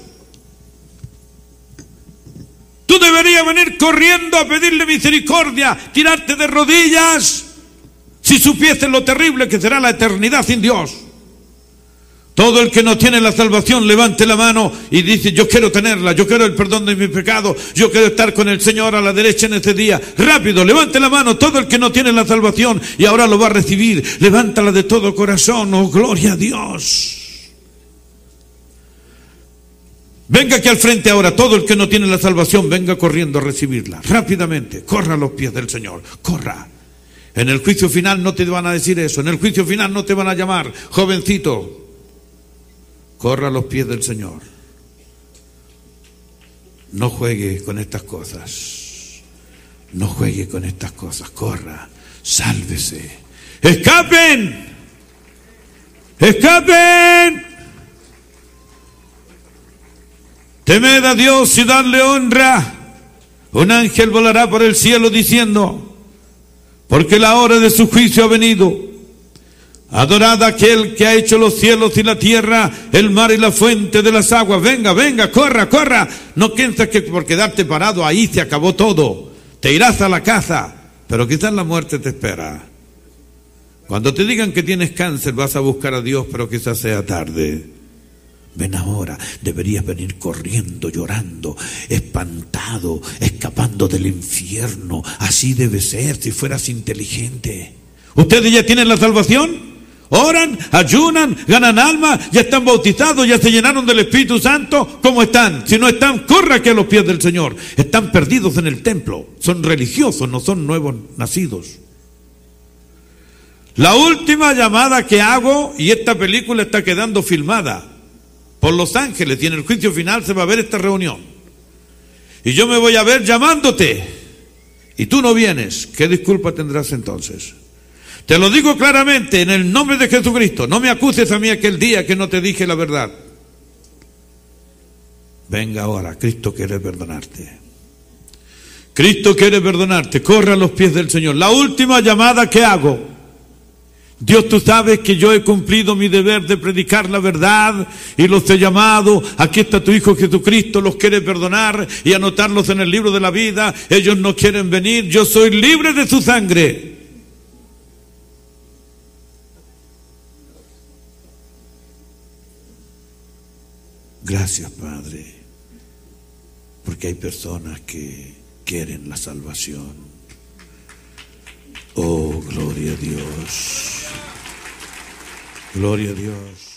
Tú deberías venir corriendo a pedirle misericordia, tirarte de rodillas, si supieses lo terrible que será la eternidad sin Dios. Todo el que no tiene la salvación levante la mano y dice, yo quiero tenerla, yo quiero el perdón de mis pecados, yo quiero estar con el Señor a la derecha en este día. Rápido, levante la mano todo el que no tiene la salvación y ahora lo va a recibir. Levántala de todo corazón, oh gloria a Dios. Venga aquí al frente ahora, todo el que no tiene la salvación, venga corriendo a recibirla. Rápidamente, corra a los pies del Señor, corra. En el juicio final no te van a decir eso, en el juicio final no te van a llamar, jovencito, corra a los pies del Señor. No juegue con estas cosas. No juegue con estas cosas. Corra. Sálvese. Escapen. Escapen. Temed a Dios y darle honra. Un ángel volará por el cielo diciendo, porque la hora de su juicio ha venido. Adorad a aquel que ha hecho los cielos y la tierra, el mar y la fuente de las aguas. Venga, venga, corra, corra. No pienses que por quedarte parado ahí se acabó todo. Te irás a la casa, pero quizás la muerte te espera. Cuando te digan que tienes cáncer, vas a buscar a Dios, pero quizás sea tarde. Ven ahora, deberías venir corriendo, llorando, espantado, escapando del infierno. Así debe ser si fueras inteligente. ¿Ustedes ya tienen la salvación? Oran, ayunan, ganan alma, ya están bautizados, ya se llenaron del Espíritu Santo. ¿Cómo están? Si no están, corra aquí a los pies del Señor. Están perdidos en el templo. Son religiosos, no son nuevos nacidos. La última llamada que hago, y esta película está quedando filmada por Los Ángeles, y en el juicio final se va a ver esta reunión. Y yo me voy a ver llamándote, y tú no vienes. ¿Qué disculpa tendrás entonces? Te lo digo claramente en el nombre de Jesucristo. No me acuses a mí aquel día que no te dije la verdad. Venga ahora, Cristo quiere perdonarte. Cristo quiere perdonarte. Corre a los pies del Señor. La última llamada que hago. Dios, tú sabes que yo he cumplido mi deber de predicar la verdad y los he llamado. Aquí está tu Hijo Jesucristo, los quiere perdonar y anotarlos en el libro de la vida. Ellos no quieren venir. Yo soy libre de su sangre. Gracias, Padre, porque hay personas que quieren la salvación. Oh, gloria a Dios. Gloria a Dios.